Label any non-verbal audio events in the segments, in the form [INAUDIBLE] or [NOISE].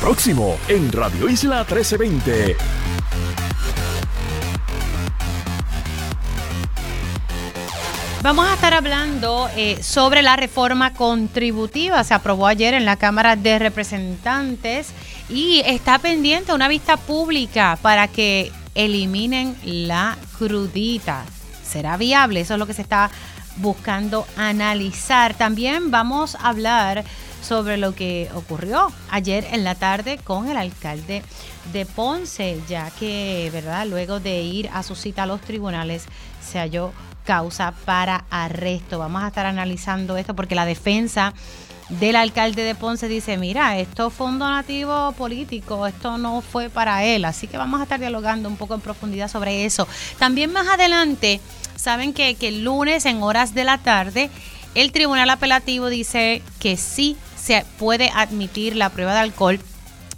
Próximo en Radio Isla 1320. Vamos a estar hablando eh, sobre la reforma contributiva. Se aprobó ayer en la Cámara de Representantes y está pendiente una vista pública para que eliminen la crudita. ¿Será viable? Eso es lo que se está buscando analizar. También vamos a hablar sobre lo que ocurrió ayer en la tarde con el alcalde de Ponce, ya que, ¿verdad? Luego de ir a su cita a los tribunales, se halló causa para arresto. Vamos a estar analizando esto porque la defensa del alcalde de Ponce dice, mira, esto fue un donativo político, esto no fue para él, así que vamos a estar dialogando un poco en profundidad sobre eso. También más adelante, saben que, que el lunes en horas de la tarde, el tribunal apelativo dice que sí se puede admitir la prueba de alcohol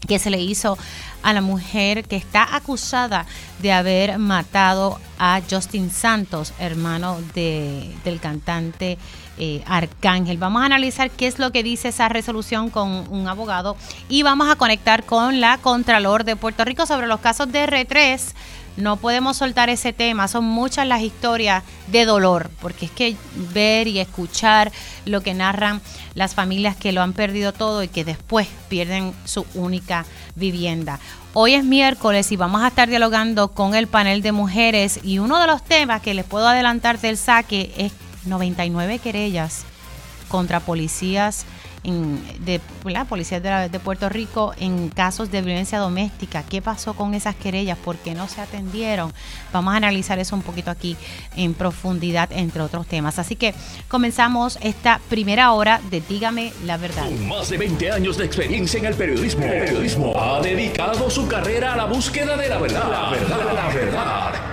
que se le hizo a la mujer que está acusada de haber matado a Justin Santos, hermano de, del cantante eh, Arcángel. Vamos a analizar qué es lo que dice esa resolución con un abogado y vamos a conectar con la Contralor de Puerto Rico sobre los casos de R3 no podemos soltar ese tema. Son muchas las historias de dolor, porque es que ver y escuchar lo que narran las familias que lo han perdido todo y que después pierden su única vivienda. Hoy es miércoles y vamos a estar dialogando con el panel de mujeres y uno de los temas que les puedo adelantar del saque es 99 querellas contra policías de la policía de, Puerto Rico en casos de violencia doméstica. ¿Qué pasó con esas querellas? ¿Por qué no se atendieron? Vamos a analizar eso un poquito aquí en profundidad, entre otros temas. Así que comenzamos esta primera hora de Dígame la verdad. Con más de 20 años de experiencia en el periodismo, el periodismo ha dedicado su carrera a la búsqueda de la verdad. La verdad, la verdad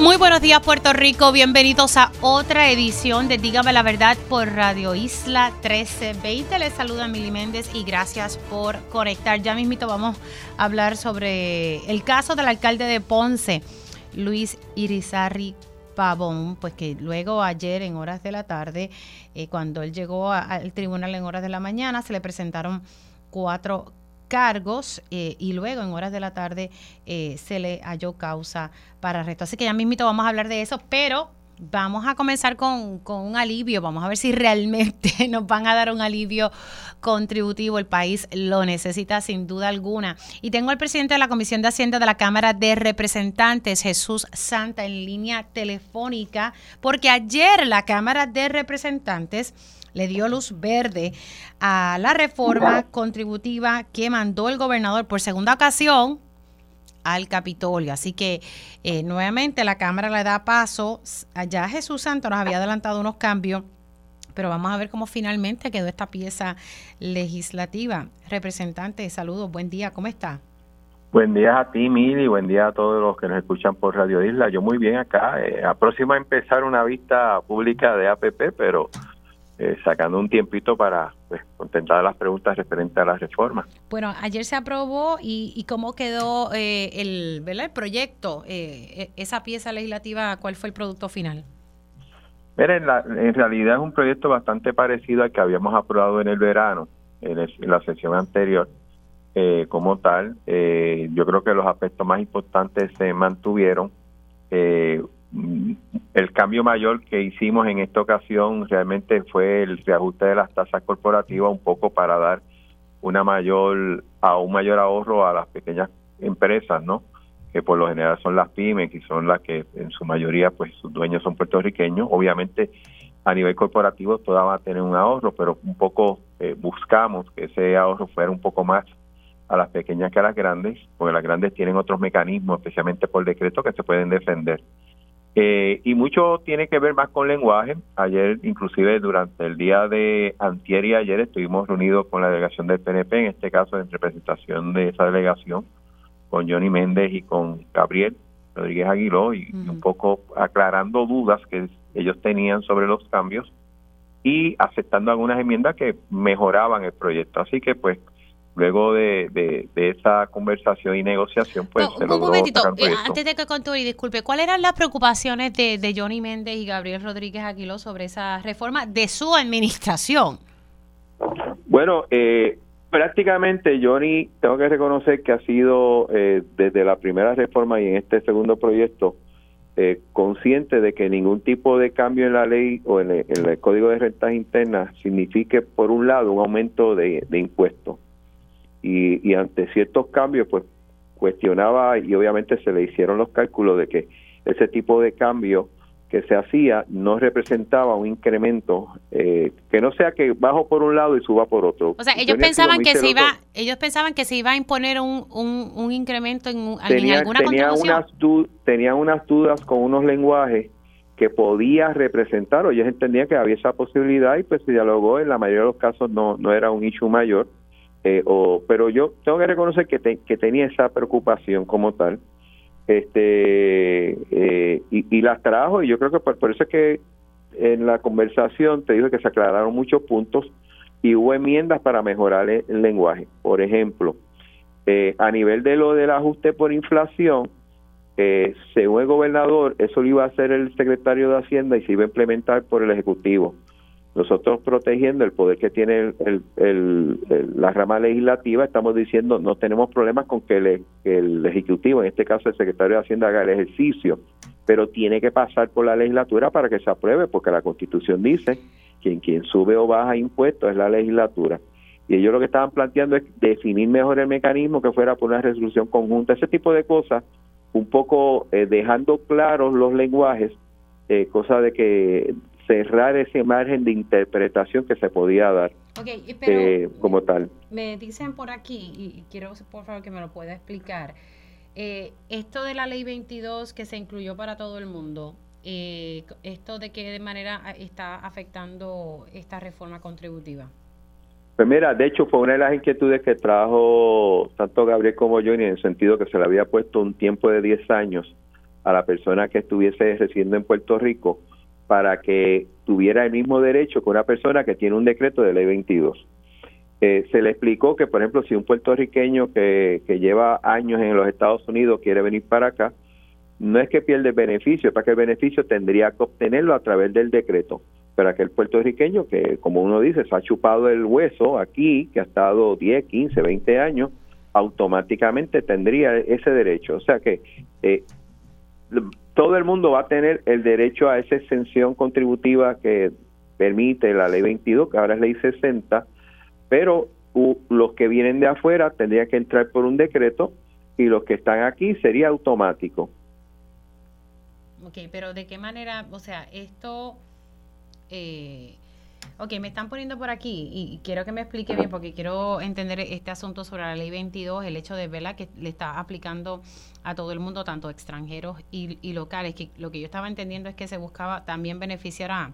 Muy buenos días Puerto Rico, bienvenidos a otra edición de Dígame la Verdad por Radio Isla 1320. Les saluda Mili Méndez y gracias por conectar. Ya mismito vamos a hablar sobre el caso del alcalde de Ponce, Luis Irizarri Pavón, pues que luego ayer en horas de la tarde, eh, cuando él llegó al tribunal en horas de la mañana, se le presentaron cuatro cargos eh, y luego en horas de la tarde eh, se le halló causa para arresto. Así que ya mismito vamos a hablar de eso, pero vamos a comenzar con, con, un alivio. Vamos a ver si realmente [LAUGHS] nos van a dar un alivio contributivo. El país lo necesita sin duda alguna. Y tengo al presidente de la Comisión de Hacienda de la Cámara de Representantes, Jesús Santa, en línea telefónica, porque ayer la Cámara de Representantes le dio luz verde a la reforma contributiva que mandó el gobernador por segunda ocasión al Capitolio. Así que eh, nuevamente la Cámara le da paso. Allá Jesús Santo nos había adelantado unos cambios, pero vamos a ver cómo finalmente quedó esta pieza legislativa. Representante, saludos, buen día, ¿cómo está? Buen día a ti, Mili, buen día a todos los que nos escuchan por Radio Isla. Yo muy bien acá, eh, a próxima a empezar una vista pública de APP, pero eh, sacando un tiempito para pues, contestar las preguntas referentes a la reforma. Bueno, ayer se aprobó y, cómo quedó eh, el, ¿verdad? el proyecto, eh, e, esa pieza legislativa, ¿cuál fue el producto final? Miren, en realidad es un proyecto bastante parecido al que habíamos aprobado en el verano, en, la sesión anterior. como tal, yo creo que los aspectos más importantes se mantuvieron. Eh, el cambio mayor que hicimos en esta ocasión realmente fue el reajuste de las tasas corporativas un poco para dar una mayor a un mayor ahorro a las pequeñas empresas, ¿no? Que por lo general son las pymes y son las que en su mayoría pues sus dueños son puertorriqueños. Obviamente a nivel corporativo todas van a tener un ahorro, pero un poco eh, buscamos que ese ahorro fuera un poco más a las pequeñas que a las grandes, porque las grandes tienen otros mecanismos, especialmente por decreto, que se pueden defender. Eh, y mucho tiene que ver más con lenguaje. Ayer, inclusive durante el día de antier y ayer, estuvimos reunidos con la delegación del PNP, en este caso en representación de esa delegación, con Johnny Méndez y con Gabriel Rodríguez Aguiló, y un poco aclarando dudas que ellos tenían sobre los cambios. y aceptando algunas enmiendas que mejoraban el proyecto. Así que pues luego de, esa conversación y negociación, pues se logró un momentito, eh, antes de que y disculpe, ¿cuáles eran las preocupaciones de, de Johnny Méndez y Gabriel Rodríguez Aguiló sobre esa reforma de su administración? Bueno, eh, prácticamente Johnny, tengo que reconocer que ha sido eh, desde la primera reforma y en este segundo proyecto eh, consciente de que ningún tipo de cambio en la ley o en el, Código de Rentas Internas signifique, por un lado, un aumento de, impuestos. Y, y ante ciertos cambios, pues cuestionaba y obviamente se le hicieron los cálculos de que ese tipo de cambio que se hacía no representaba un incremento eh, que no sea que bajo por un lado y suba por otro. O sea, ellos pensaban que se iba, ellos pensaban que se iba a imponer un, un, incremento en, alguna tenía unas tenían unas dudas con unos lenguajes que podía representar, o ellos entendían que había esa posibilidad y pues se dialogó, en la mayoría de los casos no, no era un issue mayor, eh, o, pero yo tengo que reconocer que, que tenía esa preocupación como tal este eh, y, las trajo y yo creo que por, eso es que en la conversación te digo que se aclararon muchos puntos y hubo enmiendas para mejorar el, lenguaje. Por ejemplo, eh, a nivel de lo del ajuste por inflación, eh, según el gobernador, eso lo iba a hacer el secretario de Hacienda y se iba a implementar por el Ejecutivo nosotros protegiendo el poder que tiene el, la rama legislativa, estamos diciendo no tenemos problemas con que el, Ejecutivo, en este caso el secretario de Hacienda, haga el ejercicio, pero tiene que pasar por la legislatura para que se apruebe, porque la Constitución dice que quien sube o baja impuestos es la legislatura. Y ellos lo que estaban planteando es definir mejor el mecanismo que fuera por una resolución conjunta, ese tipo de cosas, un poco eh, dejando claros los lenguajes, eh, cosa de que cerrar ese margen de interpretación que se podía dar eh, como tal. Me dicen por aquí, y quiero por favor que me lo pueda explicar, eh, esto de la ley 22 que se incluyó para todo el mundo, eh, esto de qué manera está afectando esta reforma contributiva. Pues mira, de hecho fue una de las inquietudes que trajo tanto Gabriel como yo, en el sentido que se le había puesto un tiempo de 10 años a la persona que estuviese residiendo en Puerto Rico para que tuviera el mismo derecho que una persona que tiene un decreto de ley 22. Eh, se le explicó que, por ejemplo, si un puertorriqueño que, que lleva años en los Estados Unidos quiere venir para acá, no es que pierde el beneficio, para que el beneficio tendría que obtenerlo a través del decreto. Pero aquel puertorriqueño que, como uno dice, se ha chupado el hueso aquí, que ha estado 10, 15, 20 años, automáticamente tendría ese derecho. O sea que eh, todo el mundo va a tener el derecho a esa exención contributiva que permite la ley 22, que ahora es ley 60, pero los que vienen de afuera tendrían que entrar por un decreto y los que están aquí sería automático. Ok, pero ¿de qué manera? O sea, esto... Eh, Ok, me están poniendo por aquí y quiero que me explique bien porque quiero entender este asunto sobre la ley 22, el hecho de verla que le está aplicando a todo el mundo, tanto extranjeros y, locales, que lo que yo estaba entendiendo es que se buscaba también beneficiar a,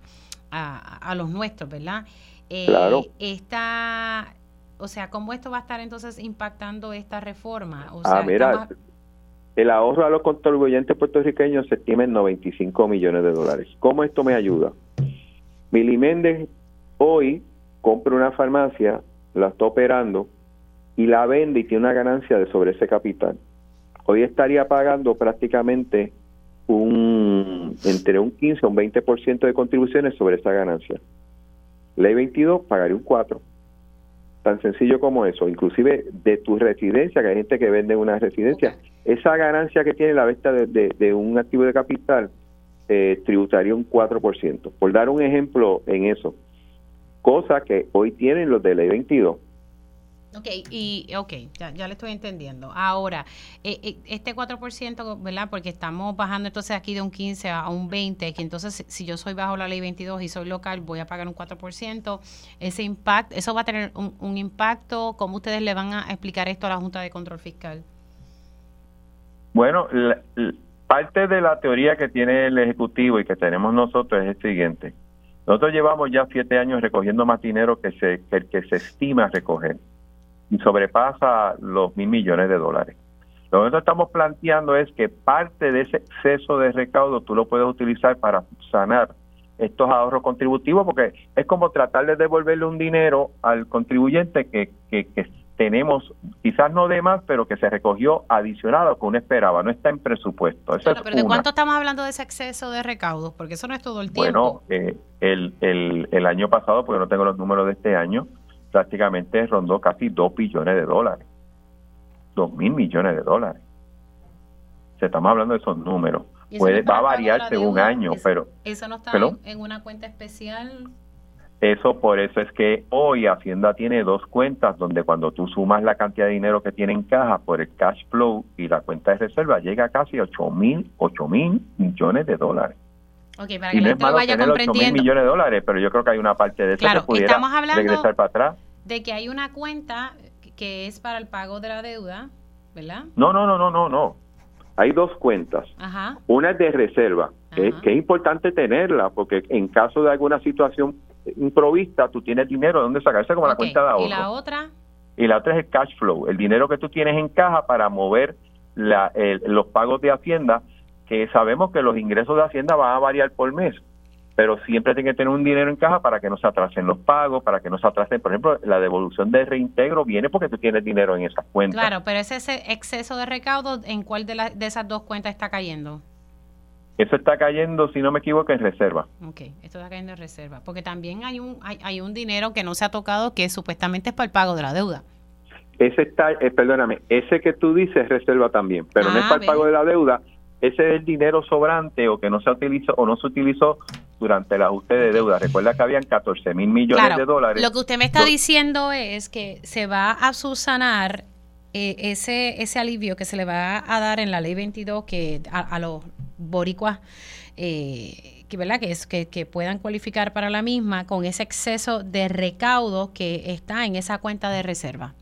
a, los nuestros, ¿verdad? Eh, claro. Esta, o sea, ¿cómo esto va a estar entonces impactando esta reforma? O ah, mira, el ahorro a los contribuyentes puertorriqueños se estima en 95 millones de dólares. ¿Cómo esto me ayuda? Mili Méndez hoy compra una farmacia, la está operando y la vende y tiene una ganancia de sobre ese capital. Hoy estaría pagando prácticamente un entre un 15 o un 20% de contribuciones sobre esa ganancia. Ley 22 pagaría un 4. Tan sencillo como eso. Inclusive de tu residencia, que hay gente que vende una residencia, esa ganancia que tiene la venta de, un activo de capital eh, tributaría un 4%. Por dar un ejemplo en eso cosa que hoy tienen los de ley 22. Ok, y ok, ya, ya le estoy entendiendo. Ahora, eh, eh, este 4%, ¿verdad? Porque estamos bajando entonces aquí de un 15 a un 20, que entonces si yo soy bajo la ley 22 y soy local, voy a pagar un 4%. Ese impacto, eso va a tener un, impacto. ¿Cómo ustedes le van a explicar esto a la Junta de Control Fiscal? Bueno, parte de la teoría que tiene el Ejecutivo y que tenemos nosotros es el siguiente nosotros llevamos ya siete años recogiendo más dinero que, se, que que se estima recoger y sobrepasa los mil millones de dólares. Lo que nosotros estamos planteando es que parte de ese exceso de recaudo tú lo puedes utilizar para sanar estos ahorros contributivos porque es como tratar de devolverle un dinero al contribuyente que, que, tenemos, quizás no de más, pero que se recogió adicional a lo que uno esperaba, no está en presupuesto. pero ¿de cuánto estamos hablando de ese exceso de recaudos? Porque eso no es todo el tiempo. Bueno, eh, el, el, el año pasado, porque no tengo los números de este año, prácticamente rondó casi 2 billones de dólares. 2 mil millones de dólares. Se estamos hablando de esos números. Puede, va a variar según año, pero... ¿Eso no está en una cuenta especial? Eso por eso es que hoy Hacienda tiene dos cuentas donde cuando tú sumas la cantidad de dinero que tiene en caja por el cash flow y la cuenta de reserva llega a casi 8 mil, 8 mil millones de dólares. Ok, para que no la vaya comprendiendo. 8 mil millones de dólares, pero yo creo que hay una parte de eso que pudiera estamos hablando regresar para atrás. De que hay una cuenta que es para el pago de la deuda, ¿verdad? No, no, no, no, no, no. Hay dos cuentas. Una es de reserva, que, es importante tenerla, porque en caso de alguna situación improvista, tú tienes dinero de dónde sacarse como la cuenta de ahorro. ¿Y la otra? Y la otra es el cash flow, el dinero que tú tienes en caja para mover la, los pagos de Hacienda, que sabemos que los ingresos de Hacienda van a variar por mes pero siempre tiene que tener un dinero en caja para que no se atrasen los pagos, para que no se atrasen, por ejemplo, la devolución de reintegro viene porque tú tienes dinero en esas cuentas. Claro, pero ese, exceso de recaudo, ¿en cuál de, de esas dos cuentas está cayendo? Eso está cayendo, si no me equivoco, en reserva. Ok, esto está cayendo en reserva, porque también hay un hay, hay un dinero que no se ha tocado que supuestamente es para el pago de la deuda. Ese está, eh, perdóname, ese que tú dices es reserva también, pero no es ah, para el pago de la deuda, ese es el dinero sobrante o que no se utilizó o no se utilizó durante el ajuste de deuda. Recuerda que habían 14 mil millones de dólares. Lo que usted me está diciendo es que se va a subsanar eh, ese, ese alivio que se le va a dar en la ley 22 que a, los boricuas eh, que, ¿verdad? Que, es, que, puedan cualificar para la misma con ese exceso de recaudo que está en esa cuenta de reserva.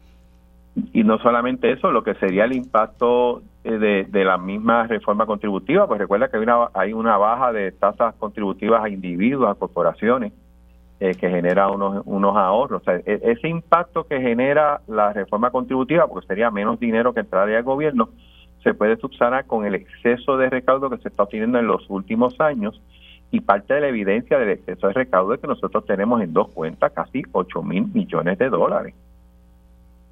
Y no solamente eso, lo que sería el impacto eh, de, la misma reforma contributiva, pues recuerda que hay una, hay una baja de tasas contributivas a individuos, a corporaciones, eh, que genera unos, unos ahorros. O sea, e, ese impacto que genera la reforma contributiva, porque sería menos dinero que entraría al gobierno, se puede subsanar con el exceso de recaudo que se está obteniendo en los últimos años y parte de la evidencia del exceso de recaudo es que nosotros tenemos en dos cuentas casi 8 mil millones de dólares.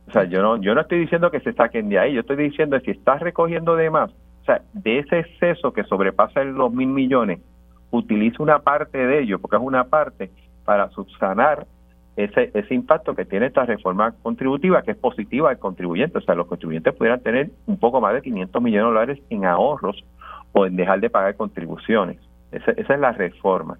O sea, yo no, yo no estoy diciendo que se saquen de ahí, yo estoy diciendo que si estás recogiendo de más, o sea, de ese exceso que sobrepasa los mil millones, utiliza una parte de ello, porque es una parte para subsanar ese, ese impacto que tiene esta reforma contributiva, que es positiva al contribuyente. O sea, los contribuyentes pudieran tener un poco más de 500 millones de dólares en ahorros o en dejar de pagar contribuciones. esa es la reforma.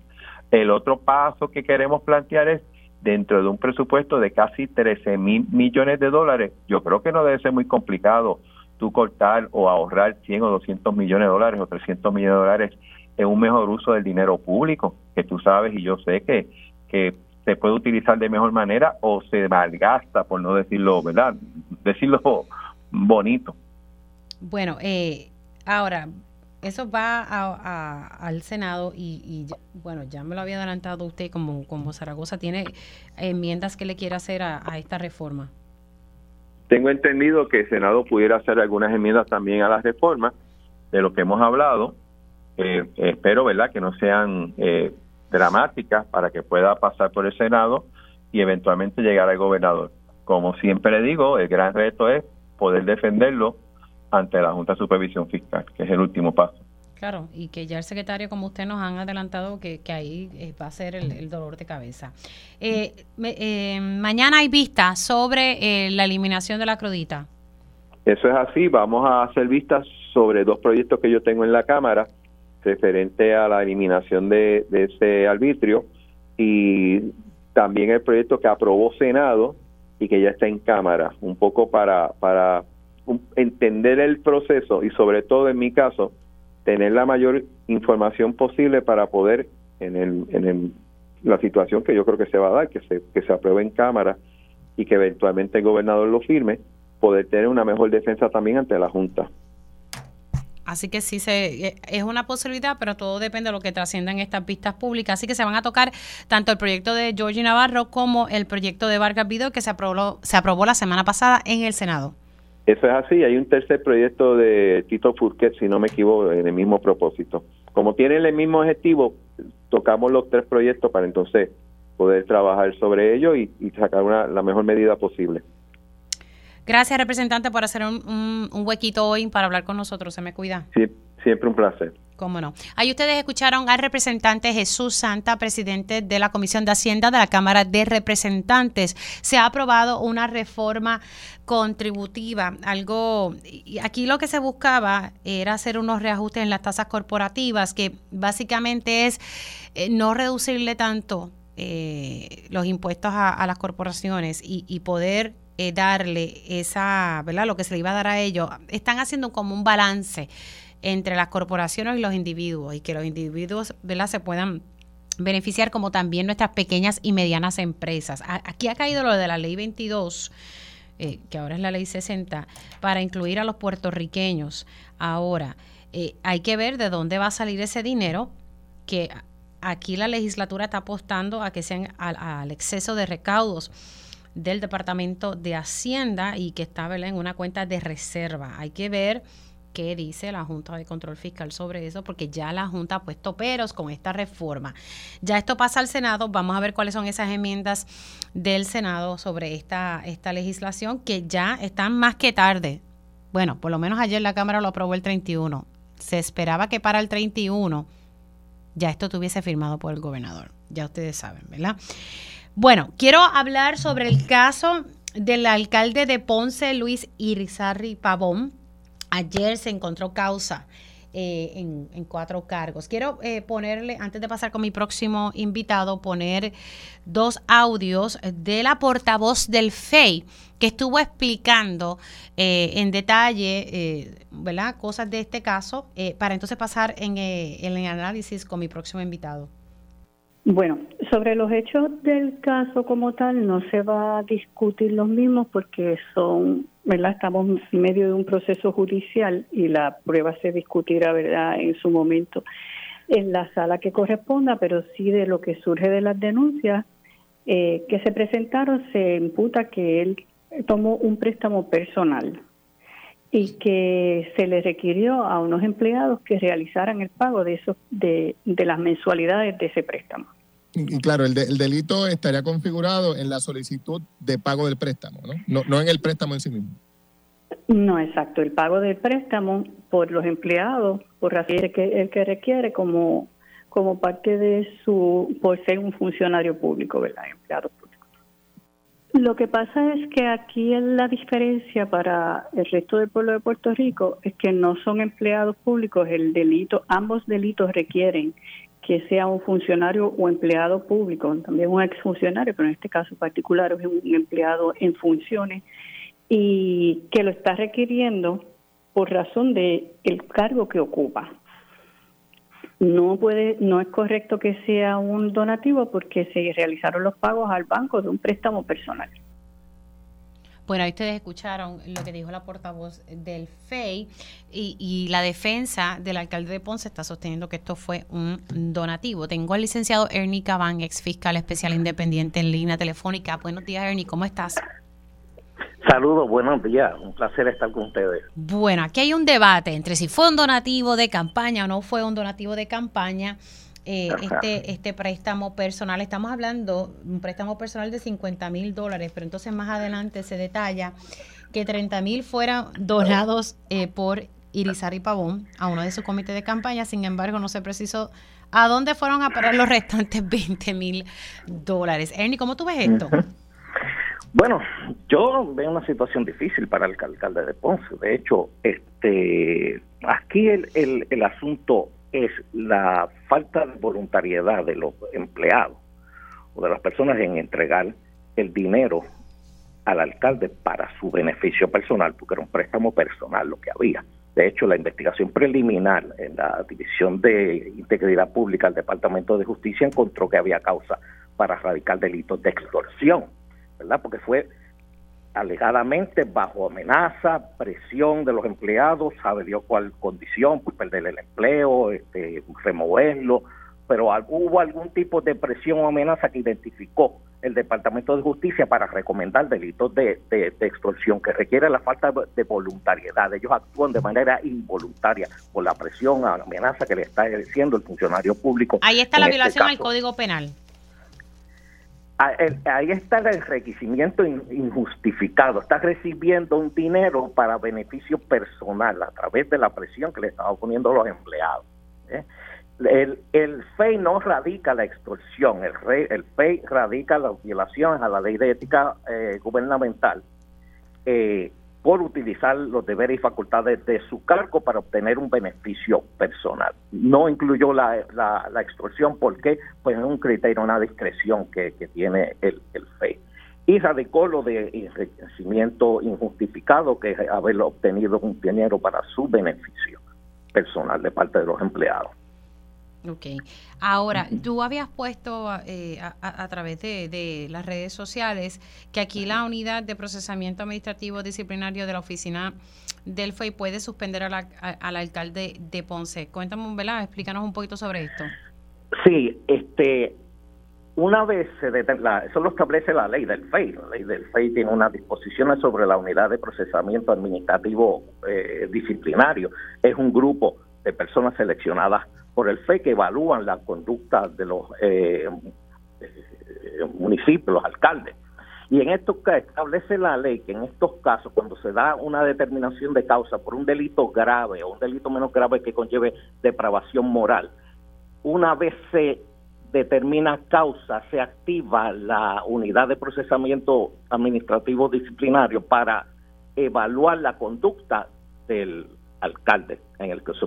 El otro paso que queremos plantear es dentro de un presupuesto de casi 13 mil millones de dólares, yo creo que no debe ser muy complicado tú cortar o ahorrar 100 o 200 millones de dólares o 300 millones de dólares en un mejor uso del dinero público, que tú sabes y yo sé que, que se puede utilizar de mejor manera o se malgasta, por no decirlo, ¿verdad? Decirlo [LAUGHS] bonito. Bueno, eh, ahora, eso va al Senado y, bueno, ya me lo había adelantado usted como, como Zaragoza, ¿tiene enmiendas que le quiere hacer a, esta reforma? Tengo entendido que el Senado pudiera hacer algunas enmiendas también a la reforma de lo que hemos hablado. Eh, espero, ¿verdad?, que no sean eh, dramáticas para que pueda pasar por el Senado y eventualmente llegar al gobernador. Como siempre le digo, el gran reto es poder defenderlo ante la Junta de Supervisión Fiscal, que es el último paso. Claro, y que ya el secretario, como usted nos han adelantado, que, ahí eh, va a ser el, dolor de cabeza. Eh, eh, mañana hay vista sobre la eliminación de la crudita. Eso es así, vamos a hacer vistas sobre dos proyectos que yo tengo en la Cámara referente a la eliminación de, de ese arbitrio y también el proyecto que aprobó Senado y que ya está en Cámara, un poco para, para entender el proceso y sobre todo en mi caso tener la mayor información posible para poder en el, en el, la situación que yo creo que se va a dar que se que se apruebe en cámara y que eventualmente el gobernador lo firme poder tener una mejor defensa también ante la junta Así que sí se, eh, es una posibilidad, pero todo depende de lo que trascienda en estas vistas públicas. Así que se van a tocar tanto el proyecto de Georgie Navarro como el proyecto de Vargas Vido que se aprobó, se aprobó la semana pasada en el Senado. Eso es así. Hay un tercer proyecto de Tito Furquet, si no me equivoco, en el mismo propósito. Como tienen el mismo objetivo, tocamos los tres proyectos para entonces poder trabajar sobre ello y, sacar una, la mejor medida posible. Gracias, representante, por hacer un, huequito hoy para hablar con nosotros. Se me cuida. Sí, siempre un placer. Cómo no. Ahí ustedes escucharon al representante Jesús Santa, presidente de la Comisión de Hacienda de la Cámara de Representantes. Se ha aprobado una reforma contributiva, algo, y aquí lo que se buscaba era hacer unos reajustes en las tasas corporativas, que básicamente es eh, no reducirle tanto eh, los impuestos a, las corporaciones y, poder eh, darle esa, ¿verdad? Lo que se le iba a dar a ellos, están haciendo como un balance entre las corporaciones y los individuos y que los individuos, ¿verdad? Se puedan beneficiar como también nuestras pequeñas y medianas empresas. Aquí ha caído lo de la ley 22, eh, que ahora es la ley 60, para incluir a los puertorriqueños. Ahora, hay que ver de dónde va a salir ese dinero que aquí la legislatura está apostando a que sean al, exceso de recaudos del Departamento de Hacienda y que está en una cuenta de reserva. Hay que ver qué dice la Junta de Control Fiscal sobre eso, porque ya la Junta ha puesto peros con esta reforma. Ya esto pasa al Senado, vamos a ver cuáles son esas enmiendas del Senado sobre esta, esta legislación, que ya están más que tarde. Bueno, por lo menos ayer la Cámara lo aprobó el 31. Se esperaba que para el 31 ya esto tuviese firmado por el gobernador. Ya ustedes saben, ¿verdad? Bueno, quiero hablar sobre el caso del alcalde de Ponce, Luis Irizarri Pavón. Ayer se encontró causa eh, en, cuatro cargos. Quiero eh, ponerle, antes de pasar con mi próximo invitado, poner dos audios de la portavoz del FEI que estuvo explicando eh, en detalle, ¿verdad? Cosas de este caso, para entonces pasar en, en el análisis con mi próximo invitado. Bueno, sobre los hechos del caso como tal no se va a discutir los mismos porque son, ¿verdad? Estamos en medio de un proceso judicial y la prueba se discutirá, ¿verdad? En su momento en la sala que corresponda, pero sí de lo que surge de las denuncias eh, que se presentaron se imputa que él tomó un préstamo personal y que se le requirió a unos empleados que realizaran el pago de esos de, de las mensualidades de ese préstamo. Y, claro, el, el, delito estaría configurado en la solicitud de pago del préstamo, ¿no? ¿no? No en el préstamo en sí mismo. No, exacto. El pago del préstamo por los empleados, por así que el que requiere como como parte de su, por ser un funcionario público, ¿verdad? Empleado lo que pasa es que aquí la diferencia para el resto del pueblo de Puerto Rico es que no son empleados públicos, el delito, ambos delitos requieren que sea un funcionario o empleado público, también un exfuncionario, pero en este caso particular es un empleado en funciones y que lo está requiriendo por razón de el cargo que ocupa. No puede, no es correcto que sea un donativo porque se realizaron los pagos al banco de un préstamo personal. Bueno, ahí ustedes escucharon lo que dijo la portavoz del FEI y, la defensa del alcalde de Ponce está sosteniendo que esto fue un donativo. Tengo al licenciado Ernie Cabán, ex fiscal especial independiente en línea telefónica. Buenos días, Ernie, ¿cómo estás? Saludos, buenos días, un placer estar con ustedes. Bueno, aquí hay un debate entre si fue un donativo de campaña o no fue un donativo de campaña. Eh, este, este préstamo personal, estamos hablando un préstamo personal de 50 mil dólares, pero entonces más adelante se detalla que 30 mil fueran donados eh, por Irizarry Pavón a uno de sus comités de campaña, sin embargo no se precisó a dónde fueron a parar los restantes 20 mil dólares. Ernie, ¿cómo tú ves esto? Bueno, yo veo una situación difícil para el alcalde de Ponce. De hecho, este, aquí el, el, el asunto es la falta de voluntariedad de los empleados o de las personas en entregar el dinero al alcalde para su beneficio personal, porque era un préstamo personal lo que había. De hecho, la investigación preliminar en la División de Integridad Pública del Departamento de Justicia encontró que había causa para erradicar delitos de extorsión ¿verdad? Porque fue alegadamente bajo amenaza, presión de los empleados, sabe Dios cuál condición, pues perder el empleo, este, removerlo, pero hubo algún tipo de presión o amenaza que identificó el Departamento de Justicia para recomendar delitos de, extorsión que requiere la falta de voluntariedad. Ellos actúan de manera involuntaria por la presión, la amenaza que le está ejerciendo el funcionario público. Ahí está la este violación al Código Penal. Ah, ahí está el enriquecimiento injustificado. Está recibiendo un dinero para beneficio personal a través de la presión que le están poniendo los empleados. ¿eh? El, el FEI no radica la extorsión, el, el FEI radica las violaciones a la ley de ética eh, gubernamental eh, por utilizar los deberes y facultades de su cargo para obtener un beneficio personal. No incluyó la, la, extorsión porque pues es un criterio, una discreción que, tiene el, el FEI. Y radicó lo de enriquecimiento injustificado, que es haber obtenido un dinero para su beneficio personal de parte de los empleados. Ok. Ahora, tú habías puesto eh, a, través de, las redes sociales que aquí la unidad de procesamiento administrativo disciplinario de la oficina del FEI puede suspender al alcalde de Ponce. Cuéntame, ¿verdad? Explícanos un poquito sobre esto. Sí, este, una vez se la, eso lo establece la ley del FEI. La ley del FEI tiene unas disposiciones sobre la unidad de procesamiento administrativo eh, disciplinario. Es un grupo de personas seleccionadas por el FE que evalúan la conducta de los eh, eh, municipios, los alcaldes. Y en esto establece la ley que en estos casos, cuando se da una determinación de causa por un delito grave o un delito menos grave que conlleve depravación moral, una vez se determina causa, se activa la unidad de procesamiento administrativo disciplinario para evaluar la conducta del alcalde en el que se.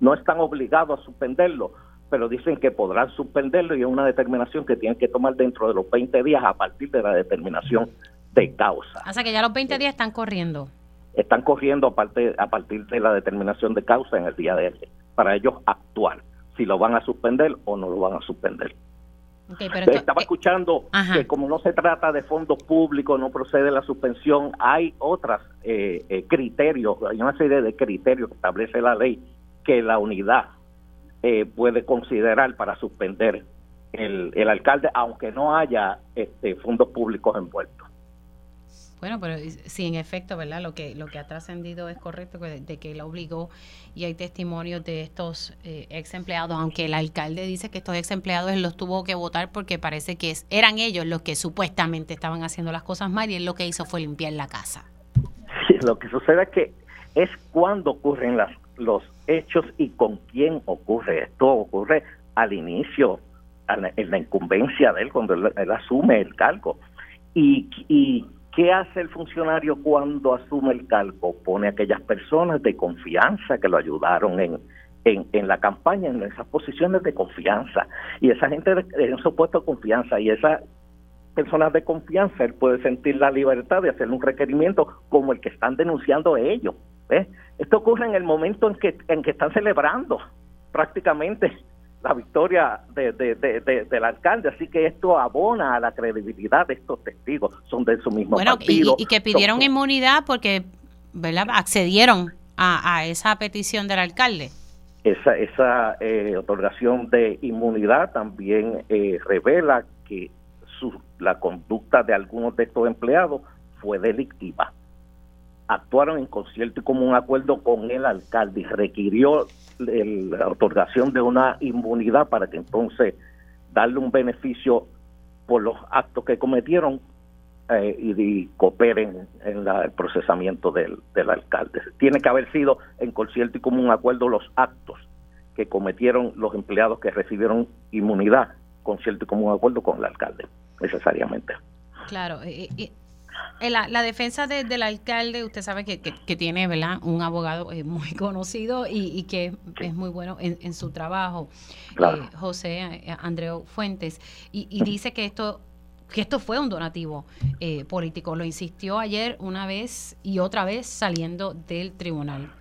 No están obligados a suspenderlo, pero dicen que podrán suspenderlo y es una determinación que tienen que tomar dentro de los 20 días a partir de la determinación de causa. O sea que ya los 20 días están corriendo. Están corriendo a, a partir de la determinación de causa en el día de hoy, para ellos actuar, si lo van a suspender o no lo van a suspender. Estaba eh, escuchando que como no se trata de fondos públicos, no procede la suspensión, hay otros eh, eh, criterios, hay una serie de criterios que establece la ley que la unidad puede considerar para suspender el, el alcalde, aunque no haya este, fondos públicos envueltos. Bueno, pero sí, en efecto, ¿verdad? Lo que lo que ha trascendido es correcto de, que él obligó y hay testimonios de estos eh, ex empleados, aunque el alcalde dice que estos ex empleados los tuvo que votar porque parece que eran ellos los que supuestamente estaban haciendo las cosas mal y él lo que hizo fue limpiar la casa. Sí, lo que sucede es que es cuando ocurren las, los hechos y con quién ocurre esto. Ocurre al inicio, en la incumbencia de él, cuando él, él asume el cargo. Y, y ¿Qué hace el funcionario cuando asume el cargo? Pone a aquellas personas de confianza que lo ayudaron en, en, la campaña, en esas posiciones de confianza. Y esa gente en su puesto de confianza y esas personas de confianza, él puede sentir la libertad de hacer un requerimiento como el que están denunciando ellos. Esto ocurre en el momento en que, en que están celebrando prácticamente la victoria de, del alcalde, así que esto abona a la credibilidad de estos testigos, son de su mismo partido. Y, y que pidieron inmunidad porque ¿verdad? accedieron a, esa petición del alcalde. Esa, esa eh, otorgación de inmunidad también eh, revela que su, la conducta de algunos de estos empleados fue delictiva actuaron en concierto y como un acuerdo con el alcalde y requirió la otorgación de una inmunidad para que entonces darle un beneficio por los actos que cometieron eh, y, cooperen en el procesamiento del, del, alcalde. Tiene que haber sido en concierto y como un acuerdo los actos que cometieron los empleados que recibieron inmunidad, concierto y como un acuerdo con el alcalde, necesariamente. Claro, y, la, defensa del alcalde, usted sabe que, tiene ¿verdad? un abogado eh, muy [LAUGHS] conocido y, que es muy bueno en, su trabajo, eh, José eh, Andreu Fuentes, y, dice que esto que esto fue un donativo político. Lo insistió ayer una vez y otra vez saliendo del tribunal.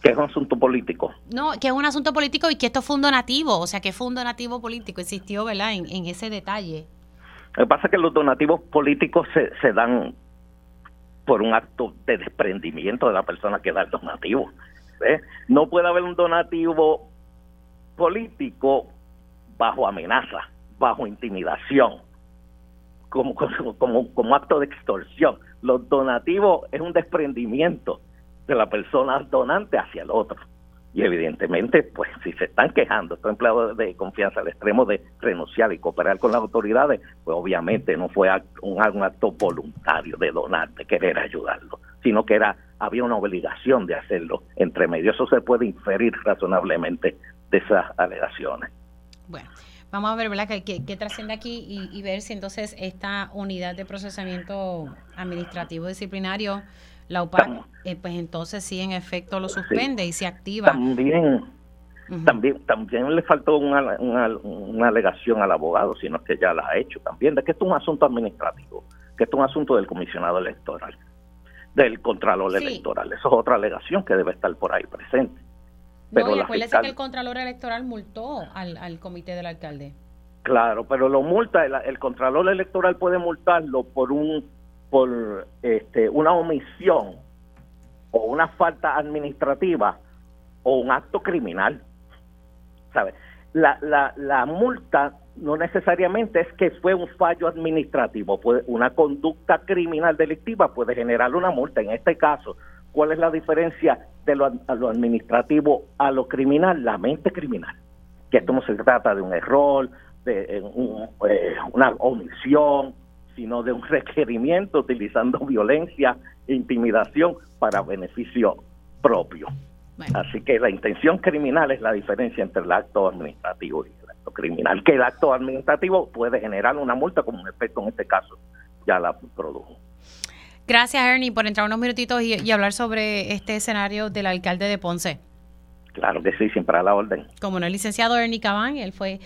Que es un asunto político. No, que es un asunto político y que esto fue un donativo, o sea, que fue un donativo político. Insistió, ¿verdad?, en, en ese detalle. Lo que pasa es que los donativos políticos se, se dan por un acto de desprendimiento de la persona que da el donativo. No puede haber un donativo político bajo amenaza bajo intimidación, como, como, como acto de extorsión. Los donativos es un desprendimiento de la persona donante hacia el otro. Y evidentemente, pues si se están quejando estos empleados de confianza al extremo de renunciar y cooperar con las autoridades, pues obviamente no fue un, acto voluntario de donar, de querer ayudarlo, sino que era había una obligación de hacerlo entre medio. Eso se puede inferir razonablemente de esas alegaciones. Bueno, vamos a ver, ¿verdad?, qué, trasciende aquí y, ver si entonces esta unidad de procesamiento administrativo disciplinario, la UPAC, eh, pues entonces sí, en efecto, lo suspende y se activa. También, también, también le faltó una, una, alegación al abogado, sino que ya la ha hecho también, de que esto es un asunto administrativo, que esto es un asunto del comisionado electoral, del contralor electoral. Eso es otra alegación que debe estar por ahí presente. Pero no, y acuérdese que el Contralor Electoral multó al, al comité del alcalde. Claro, pero lo multa, el, Contralor Electoral puede multarlo por un por este, una omisión o una falta administrativa o un acto criminal. ¿Sabe? La, la, la multa no necesariamente es que fue un fallo administrativo, puede, una conducta criminal delictiva puede generar una multa. En este caso, ¿cuál es la diferencia de lo, administrativo a lo criminal, la mente criminal. Que esto no se trata de un error, de eh, eh, una omisión, sino de un requerimiento utilizando violencia e intimidación para beneficio propio. Así que la intención criminal es la diferencia entre el acto administrativo y el acto criminal, que el acto administrativo puede generar una multa como un efecto en este caso ya la produjo. Gracias, Ernie, por entrar unos minutitos y, hablar sobre este escenario del alcalde de Ponce. Claro que sí, siempre a la orden. Como no, el licenciado Ernie Cabán, él fue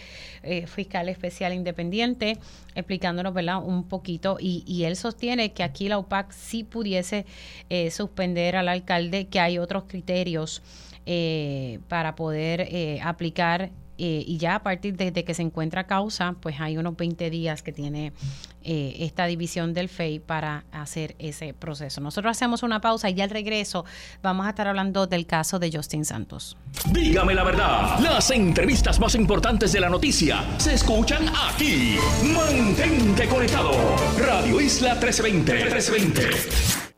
eh, fiscal especial independiente, explicándonos un poquito, y, él sostiene que aquí la UPAC sí pudiese eh, suspender al alcalde, que hay otros criterios eh, para poder aplicar eh, y ya a partir de, que se encuentra causa, pues hay unos 20 días que tiene eh, esta división del FEI para hacer ese proceso. Nosotros hacemos una pausa y ya al regreso vamos a estar hablando del caso de Justin Santos. Dígame la verdad, las entrevistas más importantes de la noticia se escuchan aquí. Mantente conectado. Radio Isla 1320. 1320.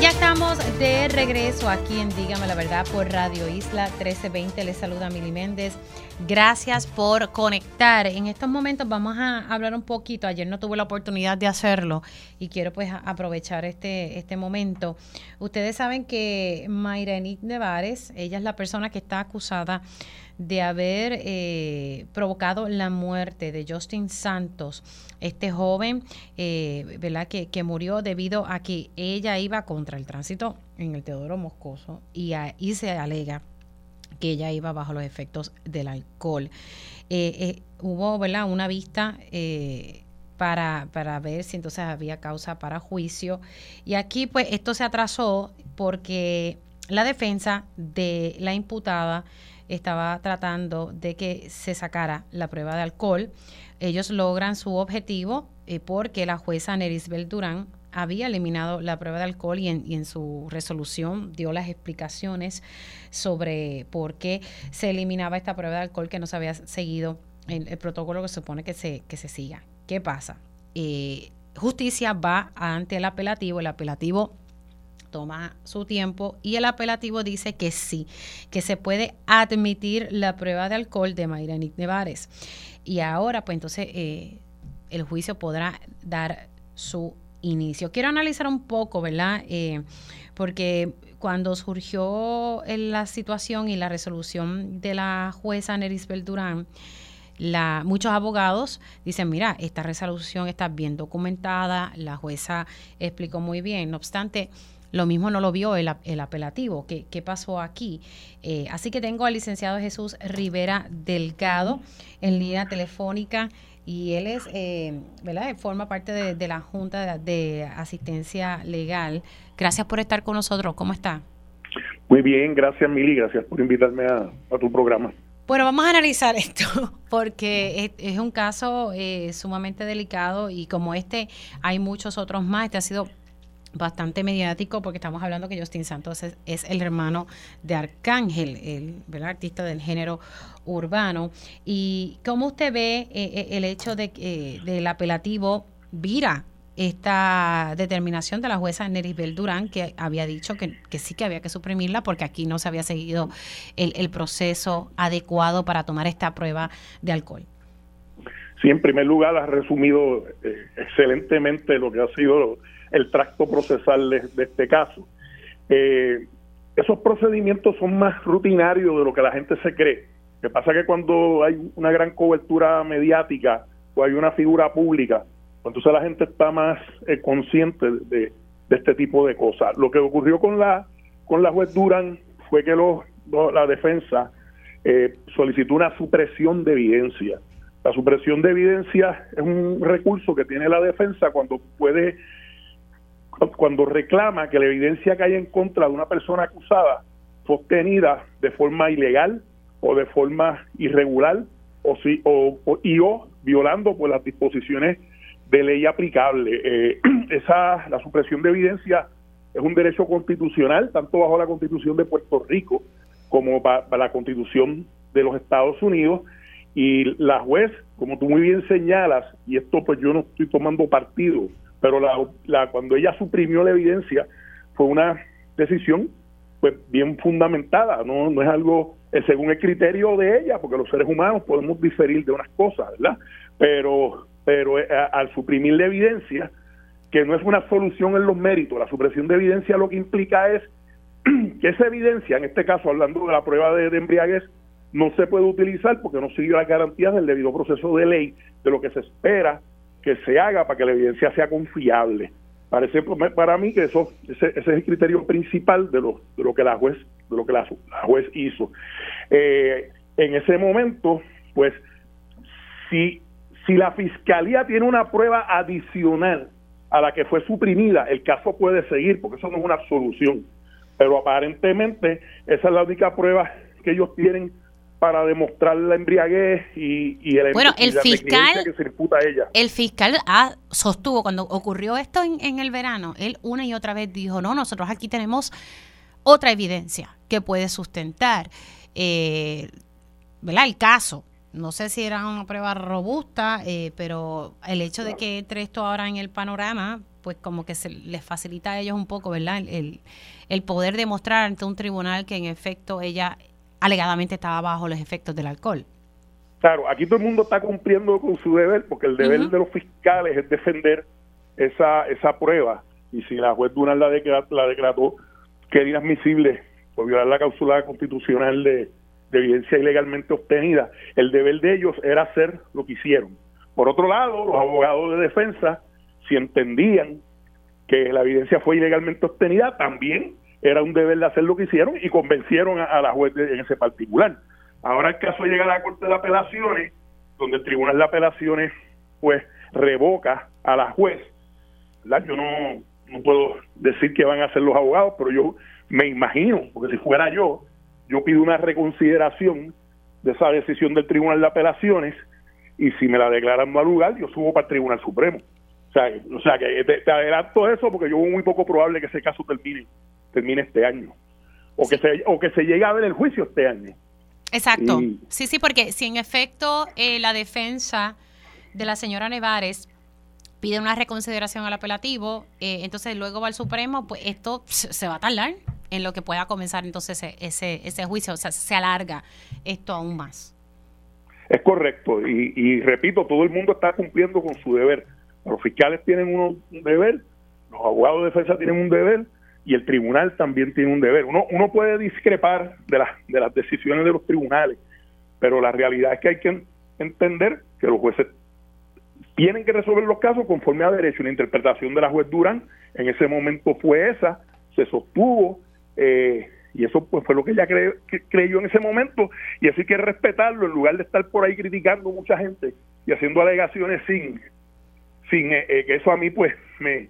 Ya estamos de regreso aquí en Dígame la Verdad por Radio Isla 1320. Les saluda Mili Méndez. Gracias por conectar. En estos momentos vamos a hablar un poquito. Ayer no tuve la oportunidad de hacerlo y quiero pues aprovechar este, este momento. Ustedes saben que Mayra Enid Nevares, ella es la persona que está acusada de haber eh, provocado la muerte de Justin Santos, este joven, eh, ¿verdad? Que, que, murió debido a que ella iba contra el tránsito en el Teodoro Moscoso y ahí se alega que ella iba bajo los efectos del alcohol. Eh, hubo, ¿verdad? Una vista para, para ver si entonces había causa para juicio y aquí pues esto se atrasó porque la defensa de la imputada estaba tratando de que se sacara la prueba de alcohol. Ellos logran su objetivo eh, porque la jueza Nerisbel Durán había eliminado la prueba de alcohol y en, su resolución dio las explicaciones sobre por qué se eliminaba esta prueba de alcohol que no se había seguido el, el protocolo que se supone que se, que se siga. ¿Qué pasa? Eh, justicia va ante el apelativo, el apelativo toma su tiempo y el apelativo dice que sí, que se puede admitir la prueba de alcohol de Mayra Nevares. Y ahora, pues entonces, eh, el juicio podrá dar su inicio. Quiero analizar un poco, ¿verdad? Eh, porque cuando surgió la situación y la resolución de la jueza Nerisbel Durán, la, muchos abogados dicen, mira, esta resolución está bien documentada, la jueza explicó muy bien, no obstante, lo mismo no lo vio el, el apelativo. ¿Qué, ¿Qué, pasó aquí? Eh, así que tengo al licenciado Jesús Rivera Delgado en línea telefónica y él es, eh, ¿verdad? Forma parte de, la Junta de, Asistencia Legal. Gracias por estar con nosotros. ¿Cómo está? Muy bien, gracias Mili, gracias por invitarme a, a tu programa. Bueno, vamos a analizar [LAUGHS] esto porque es, un caso eh, sumamente delicado y como este hay muchos otros más. Este ha sido bastante mediático porque estamos hablando que Justin Santos es, el hermano de Arcángel, el artista del género urbano. ¿Y cómo usted ve eh, eh, el hecho de que del apelativo vira esta determinación de la jueza Nerisbel Durán, que había dicho que, sí que había que suprimirla porque aquí no se había seguido el, proceso adecuado para tomar esta prueba de alcohol. Sí, en primer lugar, ha resumido eh, excelentemente lo que ha sido el tracto procesal de, este caso. Eh, esos procedimientos son más rutinarios de lo que la gente se cree. Lo que pasa que cuando hay una gran cobertura mediática o hay una figura pública, entonces la gente está más eh, consciente de, este tipo de cosas. Lo que ocurrió con la con la juez Durán fue que la defensa eh, solicitó una supresión de evidencia. La supresión de evidencia es un recurso que tiene la defensa cuando puede cuando reclama que la evidencia que hay en contra de una persona acusada fue obtenida de forma ilegal o de forma irregular o si o, y o violando pues las disposiciones de ley aplicable. Eh, [CLEARS THROAT] esa, la supresión de evidencia es un derecho constitucional, tanto bajo la Constitución de Puerto Rico como para, la Constitución de los Estados Unidos. Y la juez, como tú muy bien señalas, y esto pues yo no estoy tomando partido, pero la, la cuando ella suprimió la evidencia fue una decisión pues bien fundamentada, no, no es algo eh, según el criterio de ella, porque los seres humanos podemos diferir de unas cosas, ¿verdad? Pero pero eh, al suprimir la evidencia, que no es una solución en los méritos, la supresión de evidencia lo que implica es [CLEARS THROAT] que esa evidencia, en este caso hablando de la prueba de, embriaguez, no se puede utilizar porque no sigue las garantías del debido proceso de ley, de lo que se espera que se haga para que la evidencia sea confiable. Parece para mí que eso ese, es el criterio principal de lo, de lo que la juez de lo que la, juez hizo. Eh, en ese momento, pues, si si la fiscalía tiene una prueba adicional a la que fue suprimida, el caso puede seguir, porque eso no es una solución. Pero aparentemente esa es la única prueba que ellos tienen para demostrar la embriaguez y, y el bueno, el fiscal que se a ella. El fiscal ah, sostuvo cuando ocurrió esto en, en, el verano, él una y otra vez dijo, no, nosotros aquí tenemos otra evidencia que puede sustentar eh, ¿verdad? el caso no sé si era una prueba robusta, eh, pero el hecho de que entre esto ahora en el panorama, pues como que se les facilita a ellos un poco, ¿verdad? El, el, poder demostrar ante un tribunal que en efecto ella alegadamente estaba bajo los efectos del alcohol. Claro, aquí todo el mundo está cumpliendo con su deber, porque el deber de los fiscales es defender esa, esa prueba. Y si la juez Dunal la, la declaró que era inadmisible por violar la cláusula constitucional de, de evidencia ilegalmente obtenida, el deber de ellos era hacer lo que hicieron. Por otro lado, los abogados de defensa, si entendían que la evidencia fue ilegalmente obtenida, también era un deber de hacer lo que hicieron y convencieron a, la juez en ese particular. Ahora el caso llega a la Corte de Apelaciones, donde el Tribunal de Apelaciones pues revoca a la juez. Yo no, no puedo decir que van a hacer los abogados, pero yo me imagino, porque si fuera yo, yo pido una reconsideración de esa decisión del Tribunal de Apelaciones y si me la declaran no al lugar, yo subo para el Tribunal Supremo. O sea, o sea que te, adelanto eso porque yo veo muy poco probable que ese caso termine, termine este año. O, que se, o que se llegue a ver el juicio este año. Exacto. sí, sí, porque si en efecto eh, la defensa de la señora Nevares pide una reconsideración al apelativo, eh, entonces luego va al Supremo, pues esto se va a tardar en lo que pueda comenzar entonces ese, ese, juicio, o sea, se alarga esto aún más. Es correcto, y, repito, todo el mundo está cumpliendo con su deber. Los fiscales tienen un deber, los abogados de defensa tienen un deber y el tribunal también tiene un deber. Uno, uno puede discrepar de, las de las decisiones de los tribunales, pero la realidad es que hay que entender que los jueces tienen que resolver los casos conforme a derecho. La interpretación de la juez Durán en ese momento fue esa, se sostuvo eh, y eso pues fue lo que ella creyó en ese momento y así que respetarlo en lugar de estar por ahí criticando mucha gente y haciendo alegaciones sin sin eh, eh, que eso a mí pues me,